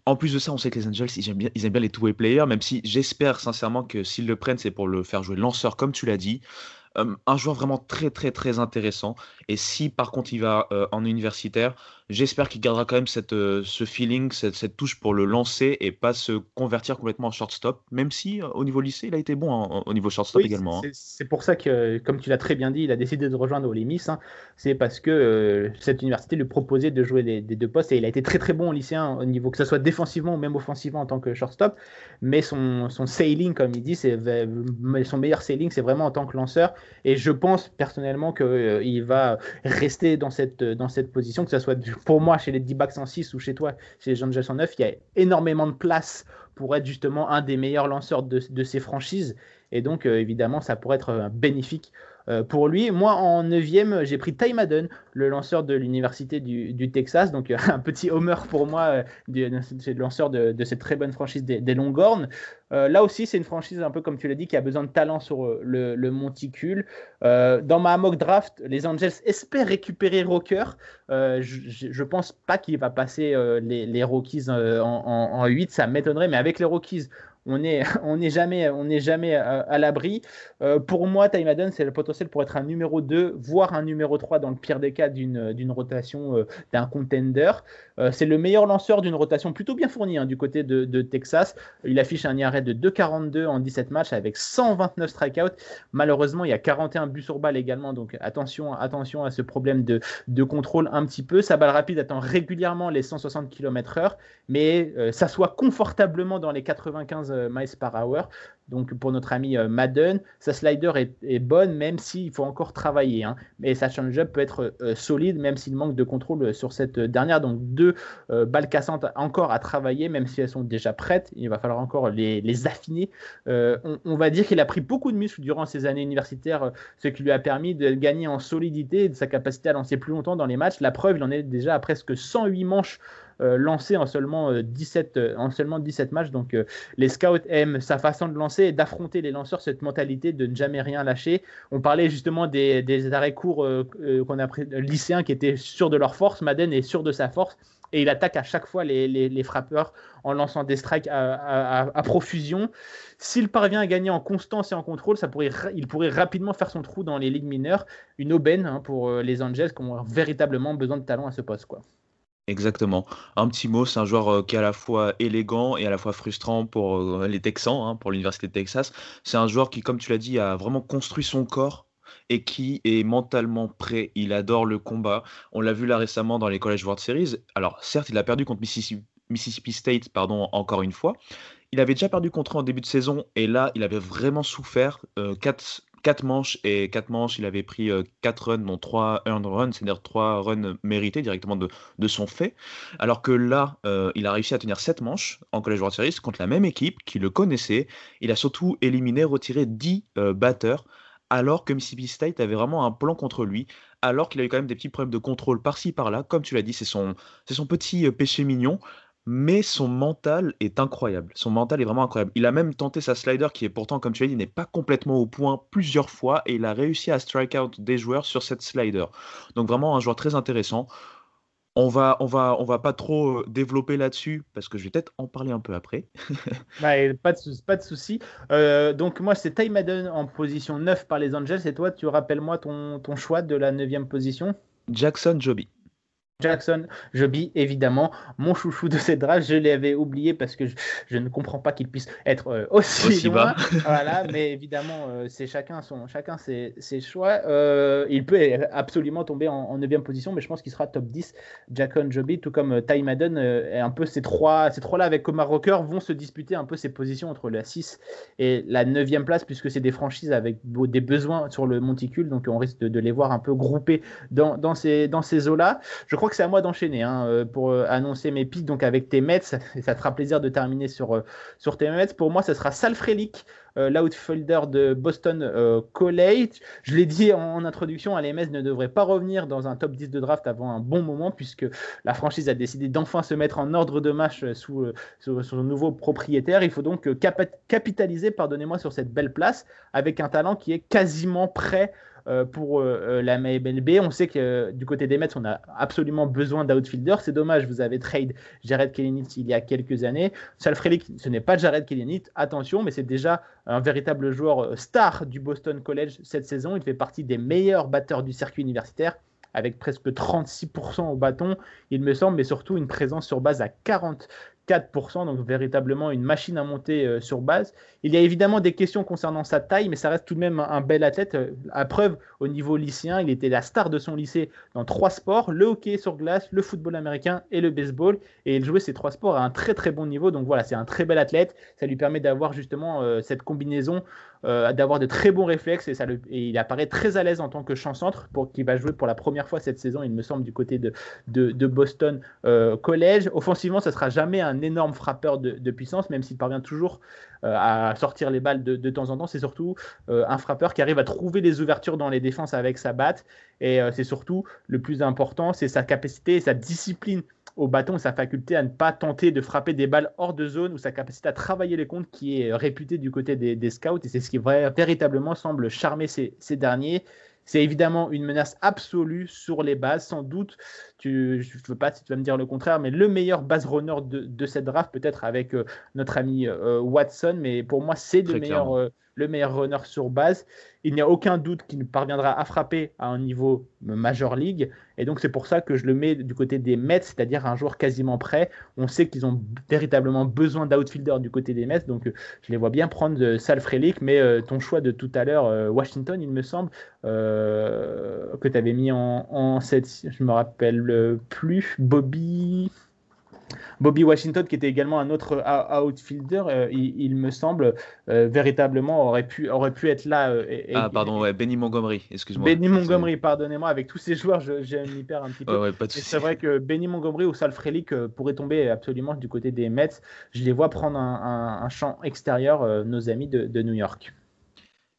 en plus de ça, on sait que les Angels, ils aiment bien, les two-way players, même si j'espère sincèrement que s'ils le prennent, c'est pour le faire jouer lanceur, comme tu l'as dit. Euh, un joueur vraiment très très très intéressant. Et si par contre il va euh, en universitaire, j'espère qu'il gardera quand même cette, euh, ce feeling, cette, touche pour le lancer et pas se convertir complètement en shortstop, même si au niveau lycée il a été bon hein, au niveau shortstop également. Hein. C'est pour ça que, comme tu l'as très bien dit, il a décidé de rejoindre Ole Miss. Hein. C'est parce que cette université lui proposait de jouer des, deux postes et il a été très très bon au lycéen au niveau que ce soit défensivement ou même offensivement en tant que shortstop. Mais son, son sailing, comme il dit, son meilleur sailing, c'est vraiment en tant que lanceur. Et je pense personnellement qu'il euh, va rester dans cette, dans cette position, que ce soit pour moi chez les D-backs 106 ou chez toi, chez les Angels 109, il y a énormément de place pour être justement un des meilleurs lanceurs de, de ces franchises. Et donc, euh, évidemment, ça pourrait être euh, bénéfique euh, pour lui. Moi, en 9 j'ai pris Ty Madden, le lanceur de l'Université du, Texas. Donc, un petit homer pour moi, c'est le lanceur de, cette très bonne franchise des, Longhorns. là aussi, c'est une franchise, un peu comme tu l'as dit, qui a besoin de talent sur le, monticule. dans ma mock draft, les Angels espèrent récupérer Rocker. je ne pense pas qu'il va passer les, Rockies en, en 8, ça m'étonnerait, mais avec les Rockies, on n'est jamais, jamais à, l'abri. Euh, pour moi, Ty Madden, c'est le potentiel pour être un numéro 2, voire un numéro 3 dans le pire des cas d'une rotation euh, d'un contender. Euh, c'est le meilleur lanceur d'une rotation plutôt bien fournie hein, du côté de, Texas. Il affiche un IRA de 2,42 en 17 matchs avec 129 strikeouts. Malheureusement, il y a 41 buts sur balle également, donc attention, attention à ce problème de, de contrôle un petit peu. Sa balle rapide attend régulièrement les 160 km/h, mais ça soit confortablement dans les 95 euh, miles par hour. Donc pour notre ami euh, Madden, sa slider est, bonne, même s'il faut encore travailler. Hein. Mais sa change-up peut être euh, solide, même s'il manque de contrôle sur cette dernière. Donc deux balles cassantes encore à travailler, même si elles sont déjà prêtes. Il va falloir encore les, affiner. On, va dire qu'il a pris beaucoup de muscles durant ses années universitaires, ce qui lui a permis de gagner en solidité et de sa capacité à lancer plus longtemps dans les matchs. La preuve, il en est déjà à presque 108 manches euh, lancé en seulement, 17, euh, euh, en seulement 17 matchs. Donc les scouts aiment sa façon de lancer et d'affronter les lanceurs, cette mentalité de ne jamais rien lâcher. On parlait justement des, des arrêts courts qu'on a pris, lycéens qui étaient sûrs de leur force. Madden est sûr de sa force et il attaque à chaque fois les, les, frappeurs en lançant des strikes à, à, profusion. S'il parvient à gagner en constance et en contrôle, ça pourrait, il pourrait rapidement faire son trou dans les ligues mineures. Une aubaine hein, pour les Angels qui ont véritablement besoin de talent à ce poste. Quoi. Exactement. Un petit mot, c'est un joueur euh, qui est à la fois élégant et à la fois frustrant pour euh, les Texans, hein, pour l'Université de Texas. C'est un joueur qui, comme tu l'as dit, a vraiment construit son corps et qui est mentalement prêt. Il adore le combat. On l'a vu là récemment dans les College World Series. Alors, certes, il a perdu contre Mississippi, State, pardon, encore une fois. Il avait déjà perdu contre en début de saison et là, il avait vraiment souffert. Euh, 4, 4 manches et 4 manches, il avait pris 4 runs, dont 3 earned runs, c'est-à-dire 3 runs mérités directement de, son fait. Alors que là, il a réussi à tenir 7 manches en College World Series contre la même équipe qui le connaissait. Il a surtout éliminé, retiré 10 batteurs, alors que Mississippi State avait vraiment un plan contre lui, alors qu'il a eu quand même des petits problèmes de contrôle par-ci par-là. Comme tu l'as dit, c'est son petit péché mignon mais son mental est incroyable. Son mental est vraiment incroyable. Il a même tenté sa slider qui est pourtant, comme tu as dit, n'est pas complètement au point plusieurs fois et il a réussi à strike out des joueurs sur cette slider. Donc vraiment un joueur très intéressant. On va, on va, on va pas trop euh, développer là-dessus parce que je vais peut-être en parler un peu après. Bah, pas de, pas de souci. Euh, donc moi c'est Ty Madden en position 9 par les Angels et toi tu rappelles-moi ton, ton choix de la 9 position? Jackson Joby. Jackson Joby, évidemment, mon chouchou de cette draft. Je l'avais oublié parce que je, ne comprends pas qu'il puisse être euh, aussi, loin. Bas. voilà, mais évidemment, euh, c'est chacun, son, chacun ses, ses choix. Euh, il peut absolument tomber en, 9 position, mais je pense qu'il sera top 10. Jackson Joby, tout comme Ty Madden, et un peu ces trois, ces trois-là avec Omar Rocker vont se disputer un peu ces positions entre la 6 et la 9e place, puisque c'est des franchises avec des besoins sur le monticule, donc on risque de, les voir un peu groupés dans, dans ces, dans ces eaux-là. Je crois que c'est à moi d'enchaîner hein, euh, pour euh, annoncer mes pics donc avec tes Mets. Et ça te fera plaisir de terminer sur, euh, sur tes Mets. Pour moi, ce sera Sal Frelick, l'outfielder de Boston College. Je l'ai dit en, introduction, LMS ne devrait pas revenir dans un top 10 de draft avant un bon moment, puisque la franchise a décidé d'enfin se mettre en ordre de match sous, sous, son nouveau propriétaire. Il faut donc capitaliser, pardonnez-moi, sur cette belle place avec un talent qui est quasiment prêt euh, pour euh, euh, la MLB. On sait que du côté des Mets, on a absolument besoin d'outfielders. C'est dommage, vous avez trade Jared Kellenitz il y a quelques années. Salfredick, ce n'est pas Jared Kellenitz, attention, mais c'est déjà un véritable joueur star du Boston College cette saison. Il fait partie des meilleurs batteurs du circuit universitaire avec presque 36% au bâton, il me semble, mais surtout une présence sur base à 40, 4%, donc véritablement une machine à monter euh, sur base. Il y a évidemment des questions concernant sa taille, mais ça reste tout de même un, bel athlète. Euh, à preuve, au niveau lycéen, il était la star de son lycée dans trois sports, le hockey sur glace, le football américain et le baseball. Et il jouait ces trois sports à un très très bon niveau. Donc voilà, c'est un très bel athlète. Ça lui permet d'avoir justement euh, cette combinaison euh, d'avoir de très bons réflexes et, il apparaît très à l'aise en tant que champ-centre pour qu'il va jouer pour la première fois cette saison, il me semble, du côté de, Boston euh, College. Offensivement, ça sera jamais un énorme frappeur de, puissance, même s'il parvient toujours euh, à sortir les balles de, temps en temps. C'est surtout un frappeur qui arrive à trouver des ouvertures dans les défenses avec sa batte. Et c'est surtout le plus important, c'est sa capacité et sa discipline au bâton sa faculté à ne pas tenter de frapper des balles hors de zone ou sa capacité à travailler les comptes qui est réputée du côté des, scouts et c'est ce qui véritablement semble charmer ces, derniers. C'est évidemment une menace absolue sur les bases, sans doute. Tu, je ne veux pas si tu vas me dire le contraire, mais le meilleur base runner de, cette draft, peut-être avec euh, notre ami euh, Watson, mais pour moi, c'est le meilleur, euh, le meilleur runner sur base. Il n'y a aucun doute qu'il parviendra à frapper à un niveau Major League. Et donc, c'est pour ça que je le mets du côté des Mets, c'est-à-dire un joueur quasiment prêt. On sait qu'ils ont véritablement besoin d'outfielder du côté des Mets. Donc, euh, je les vois bien prendre euh, Sal Frelick. Mais euh, ton choix de tout à l'heure, Washington, il me semble, que tu avais mis en, en 7, je me rappelle plus, Bobby. Bobby Washington, qui était également un autre outfielder, euh, il, me semble, euh, véritablement aurait pu, aurait pu être là. Euh, ah, pardon, ouais, Benny Montgomery, excuse-moi. Benny Montgomery, pardonnez-moi, avec tous ces joueurs, j'ai m'y perds un petit peu. c'est vrai que Benny Montgomery ou Sal Frelick pourraient tomber absolument du côté des Mets. Je les vois prendre un, champ extérieur, nos amis de, New York.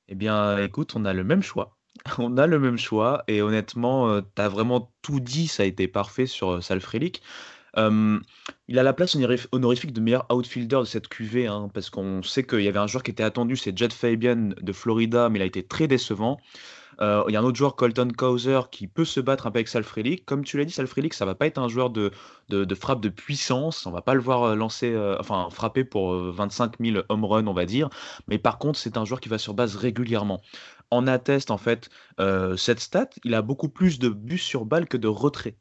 Eh bien, écoute, on a le même choix. On a le même choix et honnêtement, tu as vraiment tout dit, ça a été parfait sur Sal Frelick il a la place honorifique de meilleur outfielder de cette QV, hein, parce qu'on sait qu'il y avait un joueur qui était attendu, c'est Jet Fabian de Florida, mais il a été très décevant. Euh, il y a un autre joueur, Colton Causer, qui peut se battre un peu avec Salfrelic. Comme tu l'as dit, Salfrelic, ça va pas être un joueur de, frappe de puissance. On va pas le voir euh, lancer, euh, enfin frapper pour 25 000 home runs, on va dire. Mais par contre, c'est un joueur qui va sur base régulièrement. En atteste en fait cette stat, il a beaucoup plus de buts sur balle que de retraits.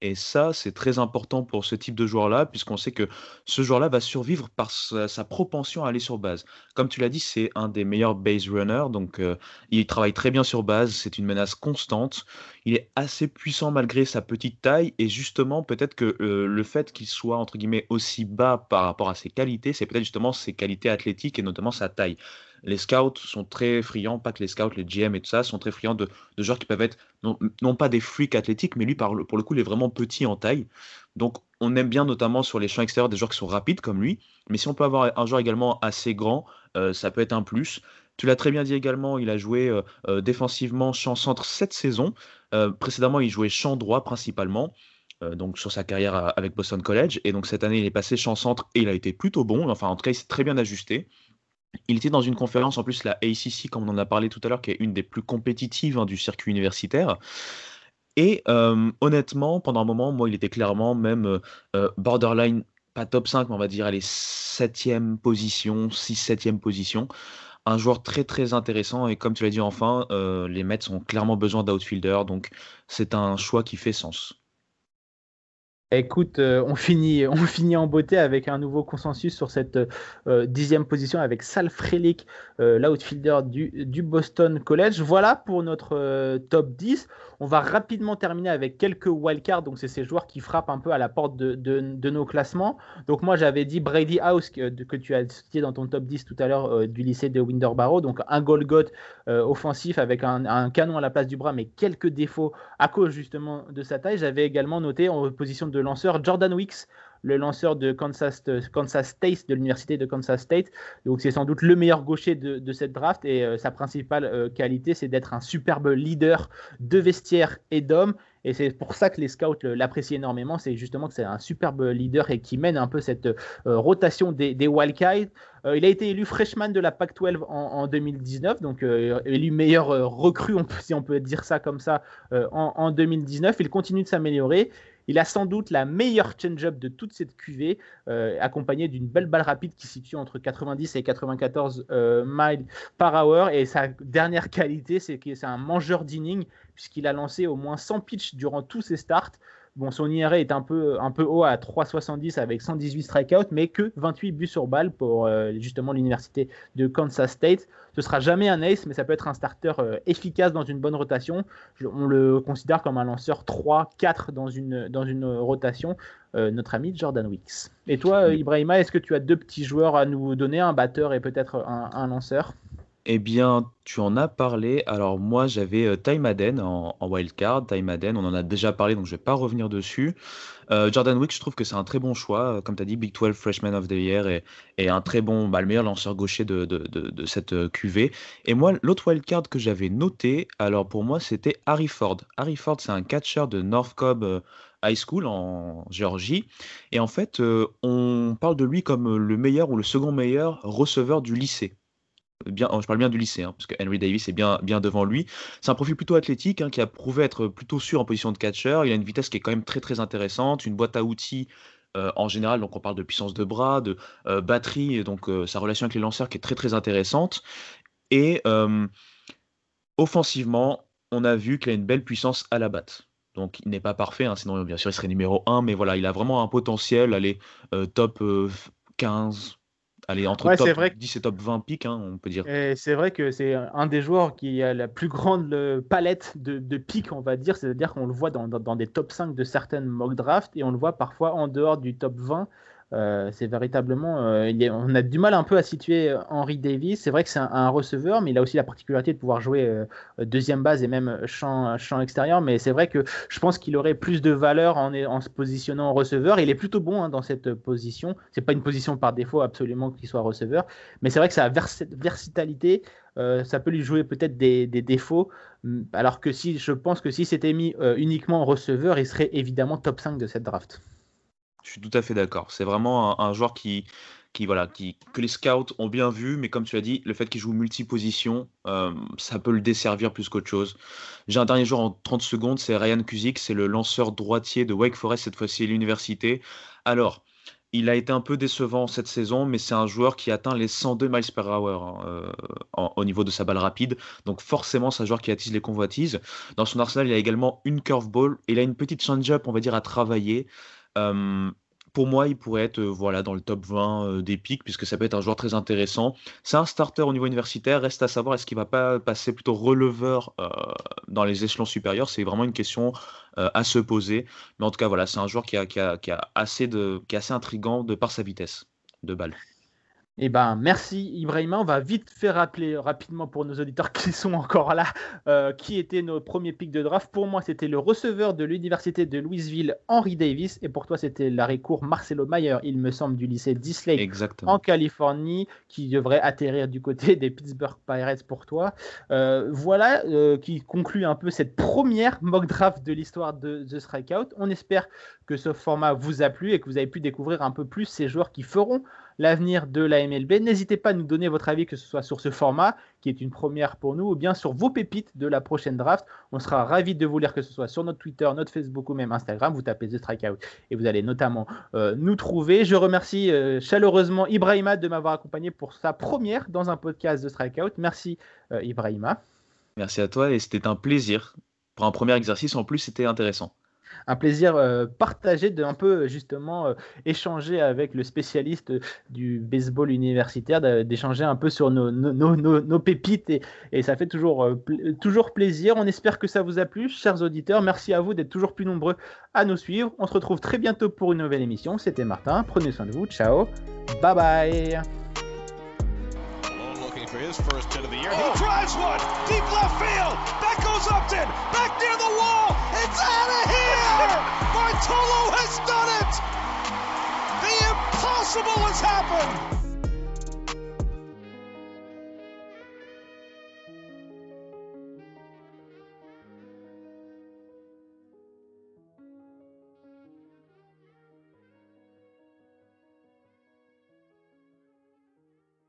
Et ça, c'est très important pour ce type de joueur-là, puisqu'on sait que ce joueur-là va survivre par sa, propension à aller sur base. Comme tu l'as dit, c'est un des meilleurs base runners, donc euh, il travaille très bien sur base, c'est une menace constante. Il est assez puissant malgré sa petite taille, et justement, peut-être que euh, le fait qu'il soit, entre guillemets, aussi bas par rapport à ses qualités, c'est peut-être justement ses qualités athlétiques et notamment sa taille les scouts sont très friands, pas que les scouts, les GM et tout ça, sont très friands de, de joueurs qui peuvent être non, pas des freaks athlétiques, mais lui, pour le coup, il est vraiment petit en taille. Donc, on aime bien notamment sur les champs extérieurs des joueurs qui sont rapides comme lui. Mais si on peut avoir un joueur également assez grand, euh, ça peut être un plus. Tu l'as très bien dit également, il a joué euh, euh, défensivement champ centre cette saison. précédemment, il jouait champ droit principalement. donc sur sa carrière avec Boston College et donc cette année il est passé champ centre et il a été plutôt bon enfin en tout cas il s'est très bien ajusté il était dans une conférence, en plus la ACC, comme on en a parlé tout à l'heure, qui est une des plus compétitives hein, du circuit universitaire. Et euh, honnêtement, pendant un moment, moi, il était clairement même euh, euh, borderline, pas top 5, mais on va dire, allez, 7e position, 6-7e position. Un joueur très très intéressant et comme tu l'as dit enfin, les Mets ont clairement besoin d'outfielder, donc c'est un choix qui fait sens. Écoute, euh, on, finit, en beauté avec un nouveau consensus sur cette euh, dixième position avec Sal Frelick, euh, l'outfielder du, du, Boston College. Voilà pour notre top 10. On va rapidement terminer avec quelques wildcards. Donc, c'est ces joueurs qui frappent un peu à la porte de, nos classements. Donc, moi, j'avais dit Brady House, que, tu as cité dans ton top 10 tout à l'heure du lycée de Winterborough. Donc, un Golgot offensif avec un, un, canon à la place du bras, mais quelques défauts à cause justement de sa taille. J'avais également noté en position de lanceur Jordan Wicks, le lanceur de Kansas, Kansas State, de l'université de Kansas State. Donc c'est sans doute le meilleur gaucher de, cette draft et euh, sa principale euh, qualité, c'est d'être un superbe leader de vestiaire et d'hommes. Et c'est pour ça que les scouts l'apprécient énormément. C'est justement que c'est un superbe leader et qui mène un peu cette euh, rotation des, des Wildcats. il a été élu freshman de la Pac-12 en, 2019, donc élu meilleur recrue, si on peut dire ça comme ça, en, en 2019. Il continue de s'améliorer. Il a sans doute la meilleure change-up de toute cette QV, euh, accompagnée d'une belle balle rapide qui situe entre 90 et 94 euh, miles par hour. Et sa dernière qualité, c'est que c'est un mangeur d'inning, puisqu'il a lancé au moins 100 pitches durant tous ses starts. Bon, son IRA est un peu, un peu haut à 3,70 avec 118 strikeouts, mais que 28 buts sur balle pour euh, justement l'université de Kansas State. Ce sera jamais un ace, mais ça peut être un starter euh, efficace dans une bonne rotation. on le considère comme un lanceur 3-4 dans une, dans une rotation, euh, notre ami Jordan Wicks. Et toi, Ibrahima, est-ce que tu as deux petits joueurs à nous donner, un batteur et peut-être un lanceur? Eh bien, tu en as parlé. Alors moi, j'avais euh, Ty Madden en, wildcard. Ty Madden, on en a déjà parlé, donc je ne vais pas revenir dessus. Euh, Jordan Wick, je trouve que c'est un très bon choix. Comme tu as dit, Big 12 Freshman of the Year et, un très bon, bah, le meilleur lanceur gaucher de, cette euh, QV. Et moi, l'autre wildcard que j'avais noté, alors pour moi, c'était Harry Ford. Harry Ford, c'est un catcher de North Cobb High School en Géorgie. Et en fait, on parle de lui comme le meilleur ou le second meilleur receveur du lycée bien, je parle bien du lycée, hein, parce que Henry Davis est bien, bien devant lui. C'est un profil plutôt athlétique hein, qui a prouvé être plutôt sûr en position de catcher. Il a une vitesse qui est quand même très très intéressante, une boîte à outils euh, en général, donc on parle de puissance de bras, de euh, batterie, donc euh, sa relation avec les lanceurs qui est très très intéressante. Et offensivement, on a vu qu'il a une belle puissance à la batte. Donc il n'est pas parfait, hein, sinon bien sûr il serait numéro 1, mais voilà, il a vraiment un potentiel, aller top 15, Allez, entre top vrai 10 et top 20 pics, hein, on peut dire. C'est vrai que c'est un des joueurs qui a la plus grande palette de, de pics, on va dire. C'est-à-dire qu'on le voit dans, dans, des top 5 de certaines mock drafts et on le voit parfois en dehors du top 20. Euh, c'est véritablement. Euh, on a du mal un peu à situer euh, Henry Davis. C'est vrai que c'est un, receveur, mais il a aussi la particularité de pouvoir jouer deuxième base et même champ, extérieur. Mais c'est vrai que je pense qu'il aurait plus de valeur en, se positionnant en receveur. Il est plutôt bon hein, dans cette position. C'est pas une position par défaut absolument qu'il soit receveur, mais c'est vrai que sa versatilité, ça peut lui jouer peut-être des, défauts. Alors que si je pense que si c'était mis uniquement en receveur, il serait évidemment top 5 de cette draft. Je suis tout à fait d'accord. C'est vraiment un, joueur qui, qui, voilà, qui, que les scouts ont bien vu, mais comme tu as dit, le fait qu'il joue multi-position, euh, ça peut le desservir plus qu'autre chose. J'ai un dernier joueur en 30 secondes, c'est Ryan Kuzik, c'est le lanceur droitier de Wake Forest, cette fois-ci l'université. Alors, il a été un peu décevant cette saison, mais c'est un joueur qui atteint les 102 miles per hour hein, euh, au niveau de sa balle rapide. Donc forcément, c'est un joueur qui attise les convoitises. Dans son arsenal, il a également une curveball et il a une petite change-up, on va dire, à travailler pour moi, il pourrait être voilà, dans le top 20 des pics, puisque ça peut être un joueur très intéressant. C'est un starter au niveau universitaire. Reste à savoir, est-ce qu'il va pas passer plutôt releveur dans les échelons supérieurs? C'est vraiment une question à se poser. Mais en tout cas, voilà, c'est un joueur qui, a assez de, qui est assez intrigant de par sa vitesse de balle. Eh ben, merci Ibrahima. On va vite faire rappeler rapidement pour nos auditeurs qui sont encore là, euh, qui étaient nos premiers pics de draft. Pour moi, c'était le receveur de l'université de Louisville, Henry Davis. Et pour toi, c'était l'arrêt court Marcelo Mayer, il me semble, du lycée Disley en Californie, qui devrait atterrir du côté des Pittsburgh Pirates pour toi. Euh, voilà euh, qui conclut un peu cette première mock draft de l'histoire de The Strikeout. On espère que ce format vous a plu et que vous avez pu découvrir un peu plus ces joueurs qui feront l'avenir de la MLB. N'hésitez pas à nous donner votre avis, que ce soit sur ce format, qui est une première pour nous, ou bien sur vos pépites de la prochaine draft. On sera ravis de vous lire, que ce soit sur notre Twitter, notre Facebook ou même Instagram. Vous tapez The Strikeout et vous allez notamment euh, nous trouver. Je remercie euh, chaleureusement Ibrahima de m'avoir accompagné pour sa première dans un podcast The Strikeout. Merci euh, Ibrahima. Merci à toi et c'était un plaisir. Pour un premier exercice, en plus, c'était intéressant. Un plaisir euh, partagé de un peu justement euh, échanger avec le spécialiste du baseball universitaire, d'échanger un peu sur nos, nos, nos, nos pépites et, ça fait toujours, euh, toujours plaisir. On espère que ça vous a plu, chers auditeurs. Merci à vous d'être toujours plus nombreux à nous suivre. On se retrouve très bientôt pour une nouvelle émission. C'était Martin. Prenez soin de vous. Ciao. Bye bye. for goes Upton back the wall. It's out of here. Bartolo has done it. The impossible has happened.